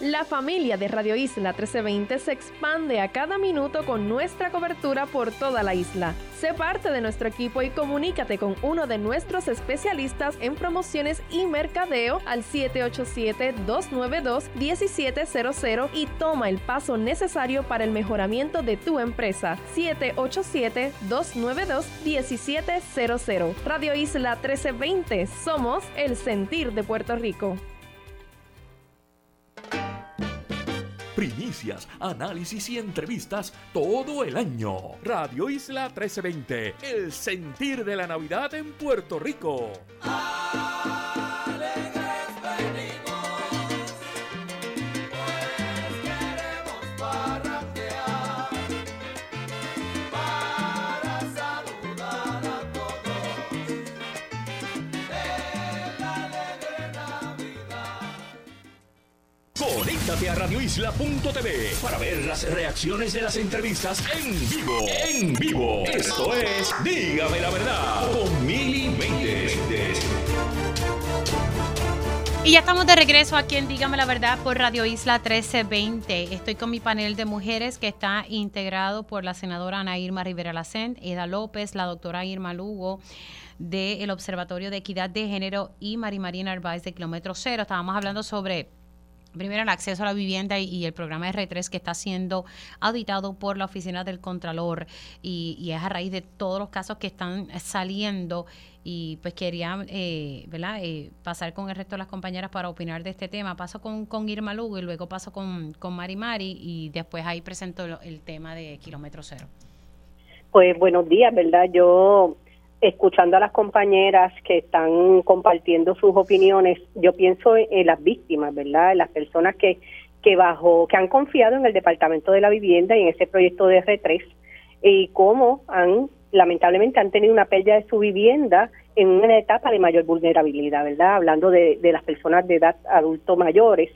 La familia de Radio Isla 1320 se expande a cada minuto con nuestra cobertura por toda la isla. Sé parte de nuestro equipo y comunícate con uno de nuestros especialistas en promociones y mercadeo al 787-292-1700 y toma el paso necesario para el mejoramiento de tu empresa. 787-292-1700. Radio Isla 1320. Somos el sentir de Puerto Rico. Primicias, análisis y entrevistas todo el año. Radio Isla 1320, el sentir de la Navidad en Puerto Rico. Conéctate a radioisla.tv para ver las reacciones de las entrevistas en vivo. En vivo. Esto es Dígame la verdad con Mili. Y ya estamos de regreso aquí en Dígame la Verdad por Radio Isla 1320. Estoy con mi panel de mujeres que está integrado por la senadora Ana Irma Rivera Lacent, Eda López, la doctora Irma Lugo del Observatorio de Equidad de Género y Mari Marina Arbaez de Kilómetro Cero. Estábamos hablando sobre Primero, el acceso a la vivienda y, el programa R3 que está siendo auditado por la Oficina del Contralor y, es a raíz de todos los casos que están saliendo y pues quería eh, ¿verdad? Eh, pasar con el resto de las compañeras para opinar de este tema. Paso con, con Irma Lugo y luego paso con, con Mari Mari y después ahí presento lo- el tema de Kilómetro Cero. Pues buenos días, ¿verdad? Yo, escuchando a las compañeras que están compartiendo sus opiniones, yo pienso en, las víctimas, ¿verdad? En las personas que, que bajo, que han confiado en el Departamento de la Vivienda y en ese proyecto de R3 y cómo han, lamentablemente, han tenido una pérdida de su vivienda en una etapa de mayor vulnerabilidad, ¿verdad? Hablando de, de las personas de edad adulto mayores.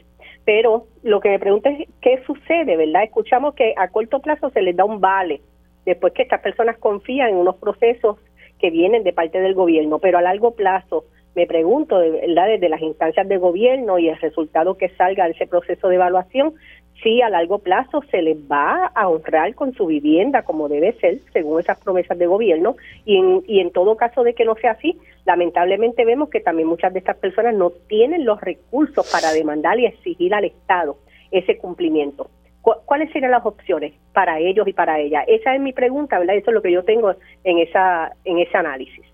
Pero lo que me pregunto es qué sucede, ¿verdad? Escuchamos que a corto plazo se les da un vale después que estas personas confían en unos procesos que vienen de parte del gobierno, pero a largo plazo me pregunto, de verdad, desde las instancias de gobierno y el resultado que salga de ese proceso de evaluación, si a largo plazo se les va a honrar con su vivienda como debe ser, según esas promesas de gobierno, y en, y en todo caso de que no sea así, lamentablemente vemos que también muchas de estas personas no tienen los recursos para demandar y exigir al Estado ese cumplimiento. ¿Cu- ¿Cuáles serían las opciones para ellos y para ellas? Esa es mi pregunta, ¿verdad? Eso es lo que yo tengo en esa en ese análisis.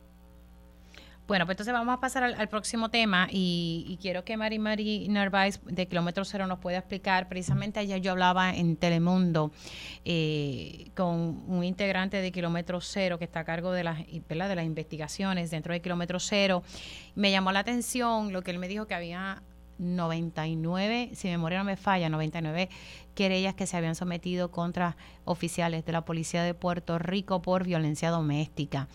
Bueno, pues entonces vamos a pasar al, próximo tema y, y quiero que Mari Mari Narváez de Kilómetro Cero nos pueda explicar. Precisamente ayer yo hablaba en Telemundo eh, con un integrante de Kilómetro Cero que está a cargo de las, ¿verdad? de las investigaciones dentro de Kilómetro Cero. Me llamó la atención lo que él me dijo que había 99, si memoria no me falla, 99 querellas que se habían sometido contra oficiales de la Policía de Puerto Rico por violencia doméstica.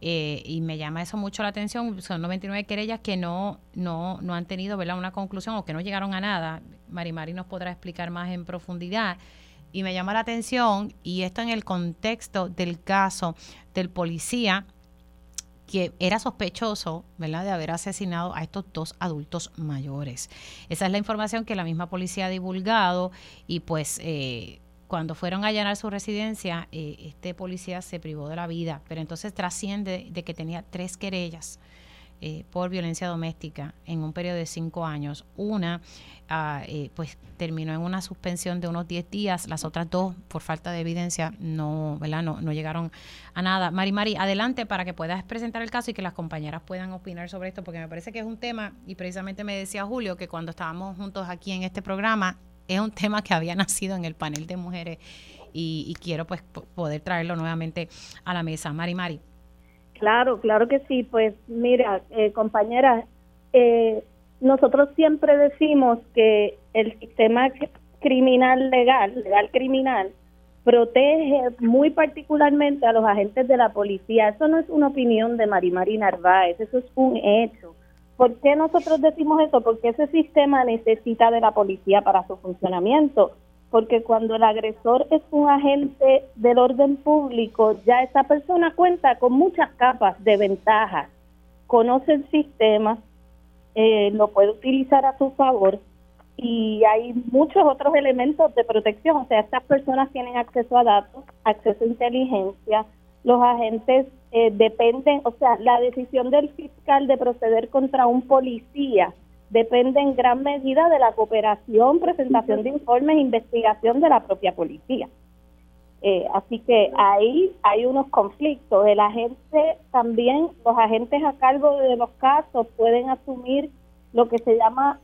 Eh, y me llama eso mucho la atención. Son 99 querellas que no, no, no han tenido ¿verdad? una conclusión o que no llegaron a nada. Mari Mari nos podrá explicar más en profundidad. Y me llama la atención, y esto en el contexto del caso del policía que era sospechoso, ¿verdad?, de haber asesinado a estos dos adultos mayores. Esa es la información que la misma policía ha divulgado y pues eh, cuando fueron a allanar su residencia, eh, este policía se privó de la vida, pero entonces trasciende de que tenía tres querellas eh, por violencia doméstica en un periodo de cinco años. Una, ah, eh, pues terminó en una suspensión de unos diez días, las otras dos, por falta de evidencia, no, ¿verdad? No, no llegaron a nada. Mari Mari, adelante para que puedas presentar el caso y que las compañeras puedan opinar sobre esto, porque me parece que es un tema, y precisamente me decía Julio que cuando estábamos juntos aquí en este programa, es un tema que había [LAUGHS] nacido en el panel de mujeres y, y quiero pues poder traerlo nuevamente a la mesa. Mari Mari. Claro, claro que sí. Pues mira, eh, compañera, eh, nosotros siempre decimos que el sistema criminal legal, legal criminal, protege muy particularmente a los agentes de la policía. Eso no es una opinión de Marimari Narváez, eso es un hecho. ¿Por qué nosotros decimos eso? Porque ese sistema necesita de la policía para su funcionamiento porque cuando el agresor es un agente del orden público, ya esa persona cuenta con muchas capas de ventaja, conoce el sistema, eh, lo puede utilizar a su favor y hay muchos otros elementos de protección, o sea, estas personas tienen acceso a datos, acceso a inteligencia, los agentes eh, dependen, o sea, la decisión del fiscal de proceder contra un policía depende en gran medida de la cooperación, presentación de informes, investigación de la propia policía. Eh, así que ahí hay unos conflictos. El agente también, los agentes a cargo de los casos pueden asumir lo que se llama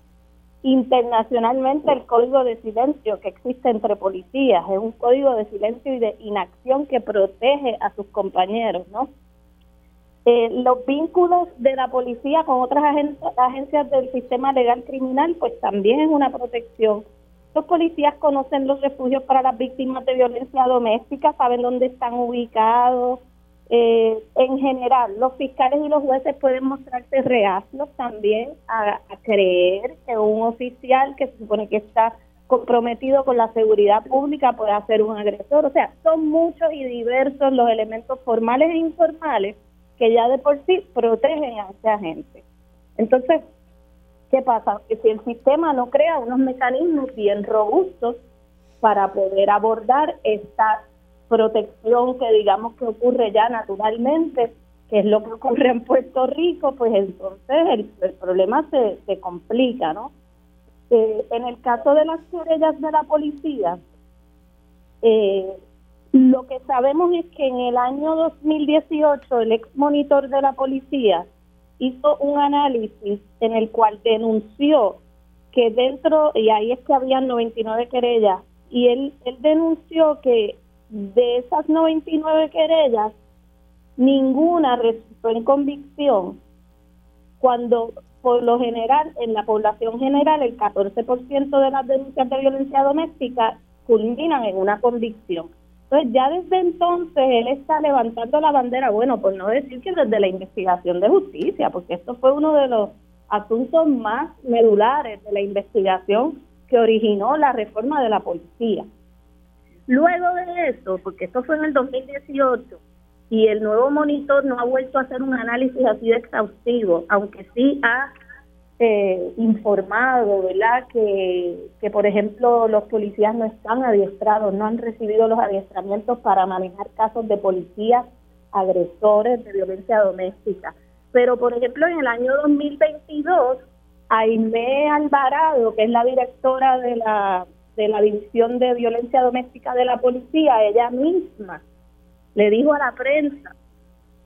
internacionalmente el código de silencio que existe entre policías. Es un código de silencio y de inacción que protege a sus compañeros, ¿no? Eh, los vínculos de la policía con otras agencias del sistema legal criminal, pues también es una protección. Los policías conocen los refugios para las víctimas de violencia doméstica, saben dónde están ubicados. Eh, en general, los fiscales y los jueces pueden mostrarse reacios también a, creer que un oficial que se supone que está comprometido con la seguridad pública puede ser un agresor. O sea, son muchos y diversos los elementos formales e informales que ya de por sí protegen a ese agente. Entonces, ¿qué pasa? Que si el sistema no crea unos mecanismos bien robustos para poder abordar esta protección que digamos que ocurre ya naturalmente, que es lo que ocurre en Puerto Rico, pues entonces el, problema se, se complica, ¿no? Eh, en el caso de las querellas de la policía, eh, lo que sabemos es que en el año 2018 el ex monitor de la policía hizo un análisis en el cual denunció que dentro, y ahí es que habían 99 querellas, y él, él denunció que de esas 99 querellas, ninguna resultó en convicción, cuando por lo general, en la población general, el 14% de las denuncias de violencia doméstica culminan en una convicción. Entonces, ya desde entonces él está levantando la bandera, bueno, por no decir que desde la investigación de justicia, porque esto fue uno de los asuntos más medulares de la investigación que originó la reforma de la policía. Luego de eso, porque esto fue en el 2018, y el nuevo monitor no ha vuelto a hacer un análisis así de exhaustivo, aunque sí ha eh, informado, ¿verdad? Que, que, por ejemplo, los policías no están adiestrados, no han recibido los adiestramientos para manejar casos de policías agresores de violencia doméstica. Pero, por ejemplo, en el año 2022, Aime Alvarado, que es la directora de la, de la División de Violencia Doméstica de la Policía, ella misma le dijo a la prensa,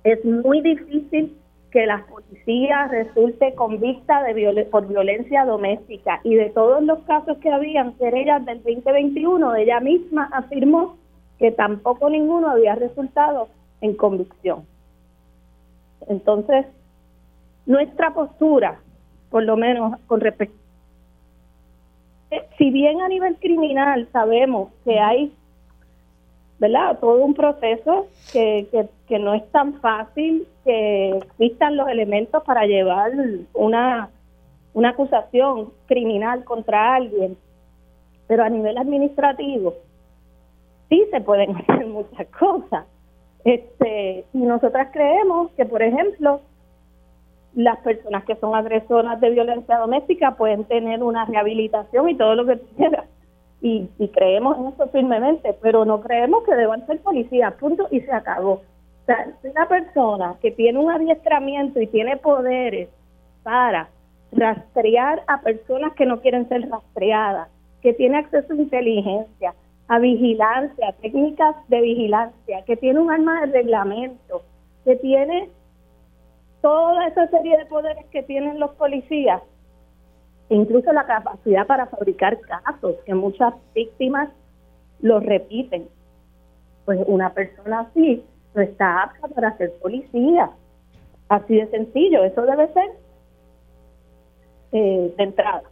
es muy difícil que la policía resulte convicta de por violencia doméstica y de todos los casos que habían querellas del 2021 ella misma afirmó que tampoco ninguno había resultado en convicción. Entonces, nuestra postura, por lo menos con respecto, si bien a nivel criminal sabemos que hay ¿verdad? Todo un proceso que, que, que, no es tan fácil que existan los elementos para llevar una, una acusación criminal contra alguien, pero a nivel administrativo sí se pueden [LAUGHS] hacer muchas cosas. Este, y nosotras creemos que, por ejemplo, las personas que son agresoras de violencia doméstica pueden tener una rehabilitación y todo lo que quieras. Y, y creemos en eso firmemente, pero no creemos que deban ser policías, punto, y se acabó. O una persona que tiene un adiestramiento y tiene poderes para rastrear a personas que no quieren ser rastreadas, que tiene acceso a inteligencia, a vigilancia, técnicas de vigilancia, que tiene un arma de reglamento, que tiene toda esa serie de poderes que tienen los policías, incluso la capacidad para fabricar casos, que muchas víctimas los repiten. Pues una persona así no está apta para ser policía. Así de sencillo, eso debe ser eh, de entrada.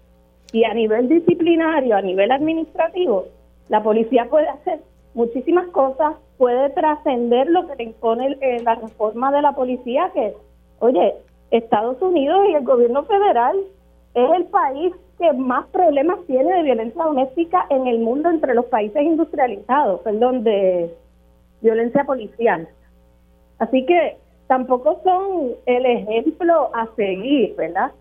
Y a nivel disciplinario, a nivel administrativo, la policía puede hacer muchísimas cosas, puede trascender lo que le impone eh, la reforma de la policía, que, oye, Estados Unidos y el gobierno federal es el país que más problemas tiene de violencia doméstica en el mundo entre los países industrializados, perdón, de violencia policial. Así que tampoco son el ejemplo a seguir, ¿verdad?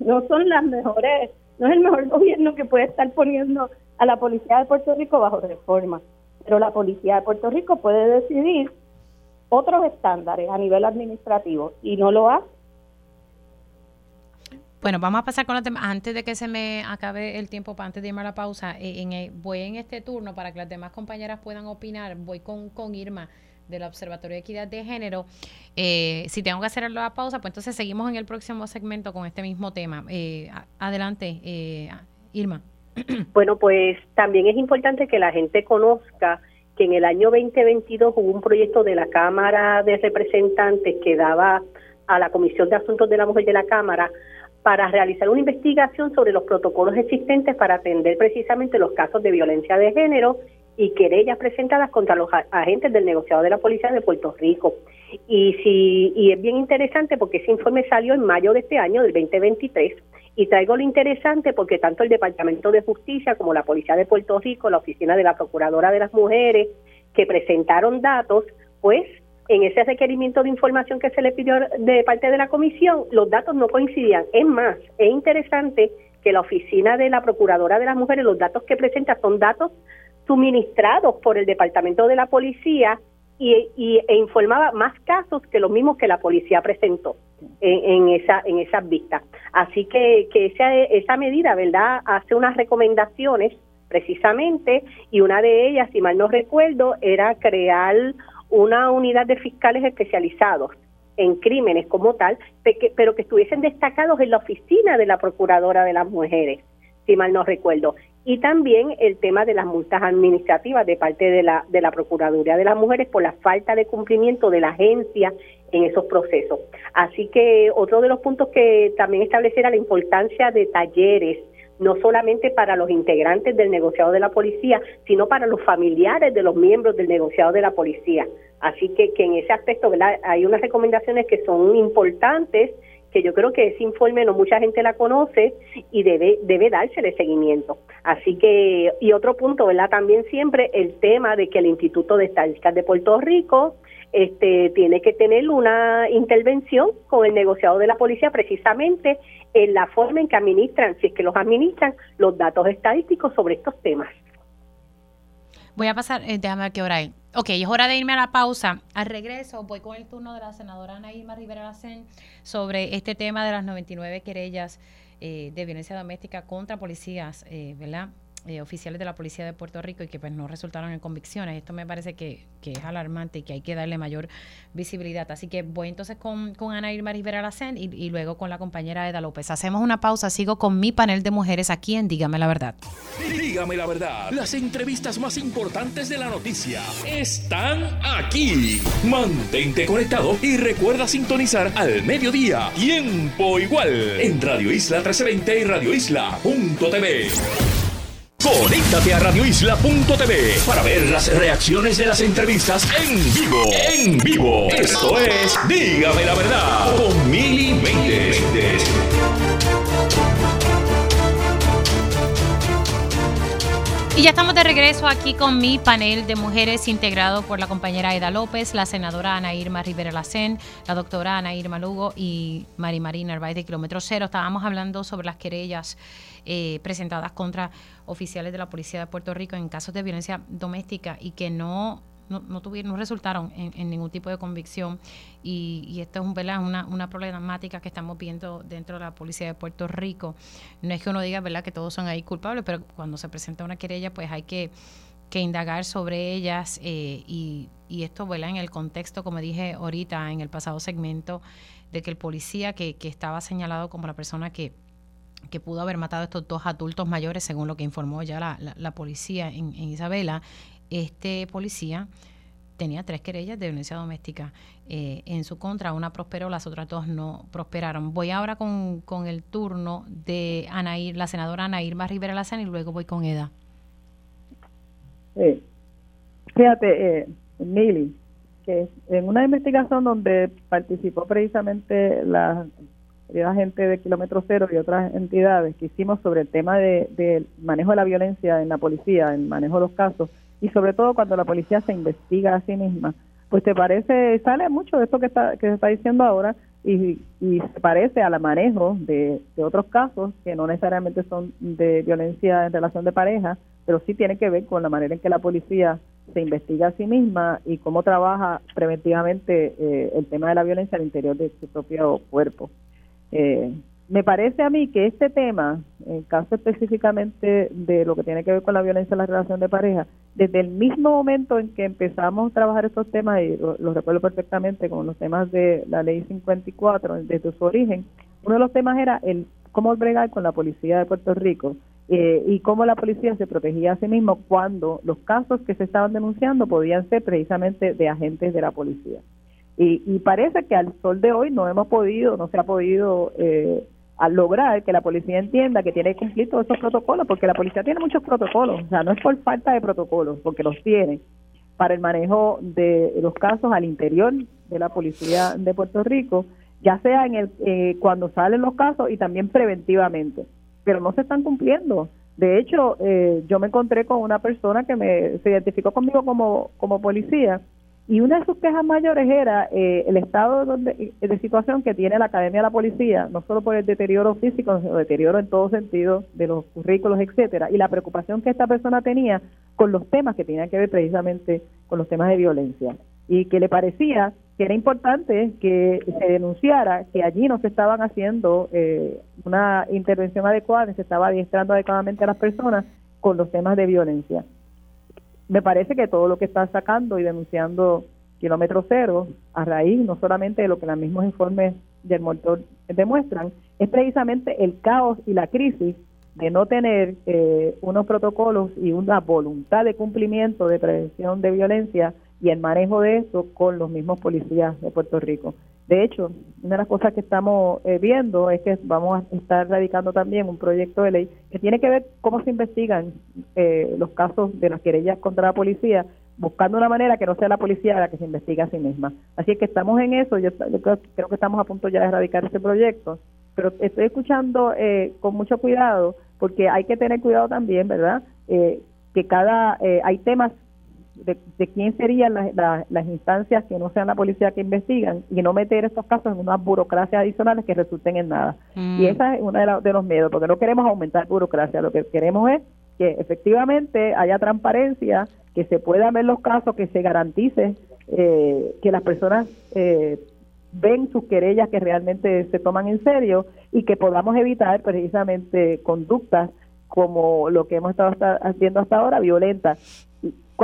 No son las mejores, no es el mejor [LAUGHS] gobierno que puede estar poniendo a la policía de Puerto Rico bajo reforma, pero la policía de Puerto Rico puede decidir otros estándares a nivel administrativo y no lo hace. Bueno, vamos a pasar con los temas. Antes de que se me acabe el tiempo, antes de irme a la pausa, eh, en, voy en este turno para que las demás compañeras puedan opinar. Voy con, con Irma del Observatorio de Equidad de Género. Eh, si tengo que hacer la pausa, pues entonces seguimos en el próximo segmento con este mismo tema. Eh, adelante, Irma. [CLEARS THROAT] Bueno, pues también es importante que la gente conozca que en el año 2022 hubo un proyecto de la Cámara de Representantes que daba a la Comisión de Asuntos de la Mujer de la Cámara para realizar una investigación sobre los protocolos existentes para atender precisamente los casos de violencia de género y querellas presentadas contra los agentes del negociado de la Policía de Puerto Rico. Y, si, y es bien interesante porque ese informe salió en mayo de este año, del 2023, y traigo lo interesante porque tanto el Departamento de Justicia como la Policía de Puerto Rico, la Oficina de la Procuradora de las Mujeres, que presentaron datos, pues en ese requerimiento de información que se le pidió de parte de la comisión, los datos no coincidían. Es más, es interesante que la Oficina de la Procuradora de las Mujeres, los datos que presenta son datos suministrados por el Departamento de la Policía y, e informaba más casos que los mismos que la policía presentó en, esa en esas vistas. Así que, que esa, esa medida, ¿verdad?, hace unas recomendaciones precisamente y una de ellas, si mal no recuerdo, era crear una unidad de fiscales especializados en crímenes como tal, pero que estuviesen destacados en la oficina de la Procuradora de las Mujeres, si mal no recuerdo y también el tema de las multas administrativas de parte de la, de la Procuraduría de las Mujeres por la falta de cumplimiento de la agencia en esos procesos. Así que otro de los puntos que también estableciera la importancia de talleres, no solamente para los integrantes del negociado de la policía, sino para los familiares de los miembros del negociado de la policía. Así que, en ese aspecto ¿verdad? hay unas recomendaciones que son importantes que yo creo que ese informe no mucha gente la conoce y debe debe dársele seguimiento. Así que, y otro punto, ¿verdad? También siempre el tema de que el Instituto de Estadísticas de Puerto Rico este, tiene que tener una intervención con el negociado de la policía precisamente en la forma en que administran, si es que los administran, los datos estadísticos sobre estos temas. Voy a pasar, eh, déjame ver qué hora hay. Ok, es hora de irme a la pausa. Al regreso voy con el turno de la senadora Ana Rivera Lacen sobre este tema de las 99 querellas eh, de violencia doméstica contra policías, eh, ¿verdad? Eh, oficiales de la Policía de Puerto Rico y que pues no resultaron en convicciones. Esto me parece que, es alarmante y que hay que darle mayor visibilidad. Así que voy entonces con, con Ana Irma Rivera Lacen y, y luego con la compañera Eda López. Hacemos una pausa, sigo con mi panel de mujeres aquí en Dígame la Verdad. Dígame la Verdad, las entrevistas más importantes de la noticia están aquí. Mantente conectado y recuerda sintonizar al mediodía, tiempo igual, en Radio Isla 1320 y Radio Isla.tv. Conéctate a radioisla.tv para ver las reacciones de las entrevistas en vivo. En vivo. Esto es Dígame la verdad con Mili Y ya estamos de regreso aquí con mi panel de mujeres integrado por la compañera Aida López, la senadora Ana Irma Rivera Lacén, la doctora Ana Irma Lugo y Mari Marina Narváez de Kilómetro Cero. Estábamos hablando sobre las querellas eh, presentadas contra oficiales de la Policía de Puerto Rico en casos de violencia doméstica y que no no, tuvieron, no resultaron en, ningún tipo de convicción y, esto es un, Una, una problemática que estamos viendo dentro de la policía de Puerto Rico. No es que uno diga ¿verdad? que todos son ahí culpables, pero cuando se presenta una querella pues hay que, que indagar sobre ellas eh, y, y, esto ¿verdad? en el contexto, como dije ahorita en el pasado segmento, de que el policía que, que estaba señalado como la persona que que pudo haber matado a estos dos adultos mayores, según lo que informó ya la, la, policía en, en, Isabela, este policía tenía tres querellas de violencia doméstica eh, en su contra, una prosperó, las otras dos no prosperaron. Voy ahora con, con el turno de Anair, la senadora Ana Irma Rivera Lazán y luego voy con Eda. fíjate, eh, Mili, que en una investigación donde participó precisamente la, la gente de Kilómetro Cero y otras entidades que hicimos sobre el tema de, de manejo de la violencia en la policía, en manejo de los casos, y sobre todo cuando la policía se investiga a sí misma, pues te parece, sale mucho de esto que, está, que se está diciendo ahora y, y se parece al manejo de, otros casos que no necesariamente son de violencia en relación de pareja, pero sí tiene que ver con la manera en que la policía se investiga a sí misma y cómo trabaja preventivamente eh, el tema de la violencia al interior de su propio cuerpo. Eh, me parece a mí que este tema, en caso específicamente de lo que tiene que ver con la violencia en la relación de pareja, desde el mismo momento en que empezamos a trabajar estos temas, y lo, recuerdo perfectamente con los temas de la ley 54, desde su origen, uno de los temas era el cómo bregar con la policía de Puerto Rico eh, y cómo la policía se protegía a sí mismo cuando los casos que se estaban denunciando podían ser precisamente de agentes de la policía. Y, y parece que al sol de hoy no hemos podido, no se ha podido eh, lograr que la policía entienda que tiene que cumplir todos esos protocolos, porque la policía tiene muchos protocolos, o sea, no es por falta de protocolos, porque los tiene. Para el manejo de los casos al interior de la policía de Puerto Rico, ya sea en el eh, cuando salen los casos y también preventivamente, pero no se están cumpliendo. De hecho, eh, yo me encontré con una persona que me se identificó conmigo como como policía y una de sus quejas mayores era eh, el estado de, de, situación que tiene la Academia de la Policía, no solo por el deterioro físico, sino deterioro en todo sentido de los currículos, etcétera, y la preocupación que esta persona tenía con los temas que tenían que ver precisamente con los temas de violencia. Y que le parecía que era importante que se denunciara que allí no se estaban haciendo eh, una intervención adecuada, se estaba adiestrando adecuadamente a las personas con los temas de violencia me parece que todo lo que está sacando y denunciando kilómetro cero, a raíz no solamente de lo que los mismos informes del motor demuestran, es precisamente el caos y la crisis de no tener eh, unos protocolos y una voluntad de cumplimiento de prevención de violencia y el manejo de eso con los mismos policías de Puerto Rico. De hecho, una de las cosas que estamos eh, viendo es que vamos a estar radicando también un proyecto de ley que tiene que ver cómo se investigan eh, los casos de las querellas contra la policía, buscando una manera que no sea la policía la que se investiga a sí misma. Así que estamos en eso, yo, creo, que estamos a punto ya de erradicar ese proyecto, pero estoy escuchando eh, con mucho cuidado porque hay que tener cuidado también, ¿verdad? que cada hay temas de, quién serían las, instancias que no sean la policía que investigan y no meter estos casos en unas burocracias adicionales que resulten en nada. Mm. Y esa es uno de, los miedos, porque no queremos aumentar burocracia, lo que queremos es que efectivamente haya transparencia, que se puedan ver los casos, que se garantice eh, que las personas eh, ven sus querellas que realmente se toman en serio y que podamos evitar precisamente conductas como lo que hemos estado haciendo hasta ahora, violentas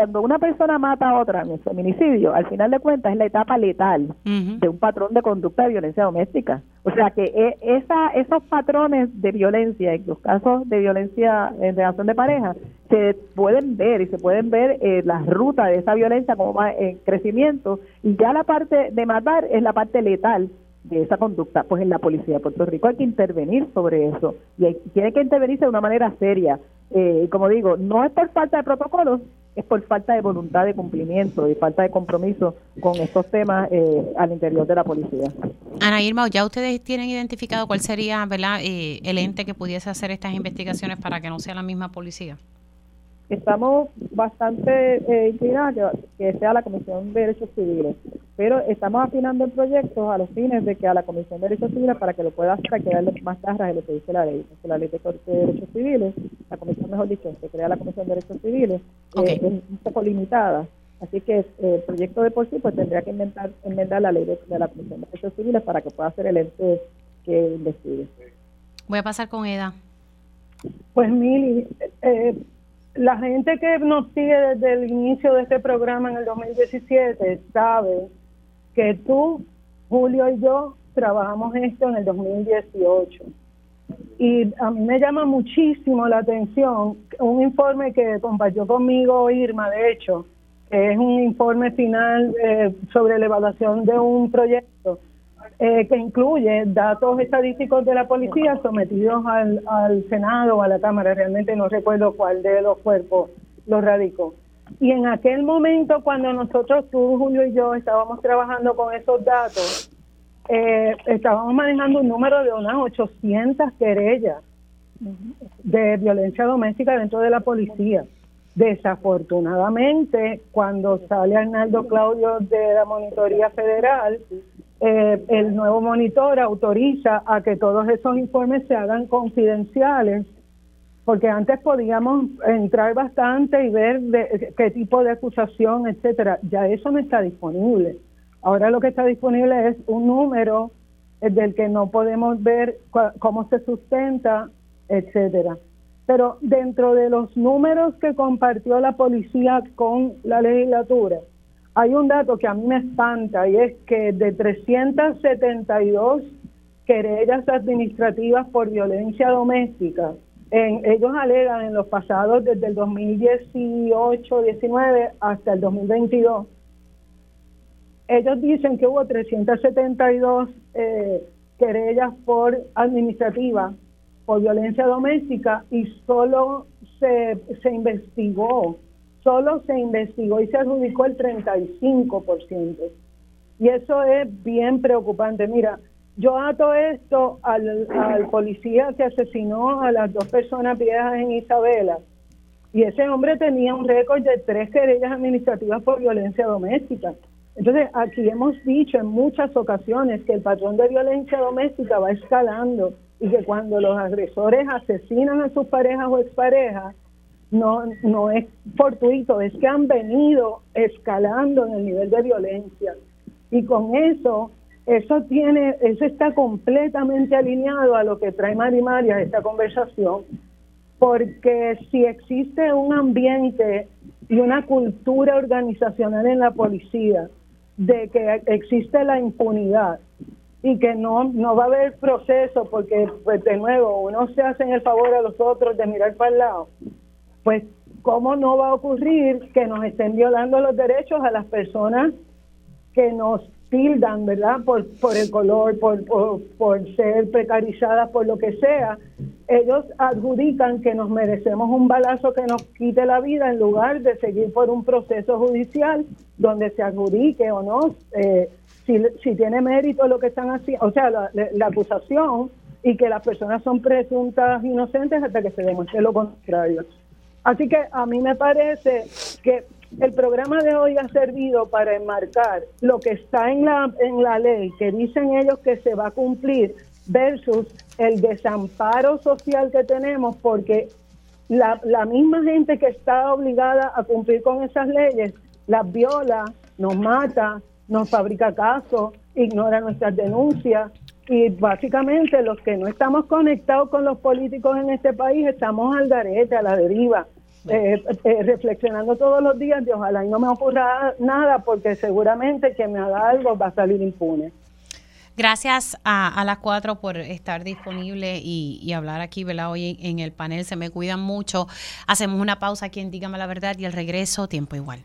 cuando una persona mata a otra en el feminicidio, al final de cuentas es la etapa letal de un patrón de conducta de violencia doméstica. O sea que e, esa, esos patrones de violencia, en los casos de violencia en relación de pareja, se pueden ver y se pueden ver eh, las rutas de esa violencia como va en crecimiento y ya la parte de matar es la parte letal de esa conducta, pues en la policía de Puerto Rico hay que intervenir sobre eso y tiene que intervenirse de una manera seria. Eh, como digo, no es por falta de protocolos, es por falta de voluntad de cumplimiento y falta de compromiso con estos temas eh, al interior de la policía. Ana Irma, ¿ya ustedes tienen identificado cuál sería ¿verdad? Eh, el ente que pudiese hacer estas investigaciones para que no sea la misma policía? Estamos bastante eh, inclinados que sea la Comisión de Derechos Civiles, pero estamos afinando el proyecto a los fines de que a la Comisión de Derechos Civiles, para que lo pueda hacer, que darle más garras de lo que dice la ley, la ley de, de Derechos Civiles, la Comisión, mejor dicho, que crea la Comisión de Derechos Civiles, eh, es un poco limitada. Así que eh, el proyecto de por sí pues tendría que inventar, enmendar la ley de, la Comisión de Derechos Civiles para que pueda ser el ente que investigue. Voy a pasar con Eda. Pues Mili, eh, la gente que nos sigue desde el inicio de este programa en el 2017 sabe que tú, Julio y yo trabajamos esto en el 2018. Y a mí me llama muchísimo la atención un informe que compartió conmigo Irma, de hecho, que es un informe final eh, sobre la evaluación de un proyecto eh, que incluye datos estadísticos de la policía sometidos al, al Senado o a la Cámara. Realmente no recuerdo cuál de los cuerpos lo radicó. Y en aquel momento, cuando nosotros, tú, Julio y yo, estábamos trabajando con esos datos, eh, estábamos manejando un número de unas 800 querellas de violencia doméstica dentro de la policía. Desafortunadamente, cuando sale Arnaldo Claudio de la Monitoría Federal, eh, el nuevo monitor autoriza a que todos esos informes se hagan confidenciales, porque antes podíamos entrar bastante y ver de, qué tipo de acusación, etcétera. Ya eso no está disponible. Ahora lo que está disponible es un número eh, del que no podemos ver cómo se sustenta, etcétera. Pero dentro de los números que compartió la policía con la legislatura, hay un dato que a mí me espanta y es que de 372 querellas administrativas por violencia doméstica, en, ellos alegan en los pasados desde el 2018-19 hasta el 2022, ellos dicen que hubo 372 eh, querellas por administrativa por violencia doméstica y solo se, se investigó solo se investigó y se adjudicó el 35%. Y eso es bien preocupante. Mira, yo ato esto al, al policía que asesinó a las dos personas viejas en Isabela. Y ese hombre tenía un récord de tres querellas administrativas por violencia doméstica. Entonces, aquí hemos dicho en muchas ocasiones que el patrón de violencia doméstica va escalando y que cuando los agresores asesinan a sus parejas o exparejas, no, no es fortuito, es que han venido escalando en el nivel de violencia. Y con eso, eso tiene, eso está completamente alineado a lo que trae Marimaria esta conversación, porque si existe un ambiente y una cultura organizacional en la policía de que existe la impunidad y que no, no va a haber proceso porque, pues de nuevo, uno se hace en el favor a los otros de mirar para el lado, pues ¿cómo no va a ocurrir que nos estén violando los derechos a las personas que nos tildan, ¿verdad? Por, por el color, por, por, ser precarizadas, por lo que sea. Ellos adjudican que nos merecemos un balazo que nos quite la vida en lugar de seguir por un proceso judicial donde se adjudique o no, eh, si, si tiene mérito lo que están haciendo, o sea, la, la acusación y que las personas son presuntas inocentes hasta que se demuestre lo contrario. Así que a mí me parece que el programa de hoy ha servido para enmarcar lo que está en la, en la ley, que dicen ellos que se va a cumplir, versus el desamparo social que tenemos, porque la, la misma gente que está obligada a cumplir con esas leyes las viola, nos mata, nos fabrica casos, ignora nuestras denuncias, y básicamente los que no estamos conectados con los políticos en este país estamos al garete, a la deriva, eh, eh, reflexionando todos los días de ojalá y no me ocurra nada porque seguramente que me haga algo va a salir impune. Gracias a, las cuatro por estar disponible y, hablar aquí, ¿verdad? Hoy en, en el panel. Se me cuidan mucho. Hacemos una pausa aquí en Dígame la Verdad y el regreso, tiempo igual.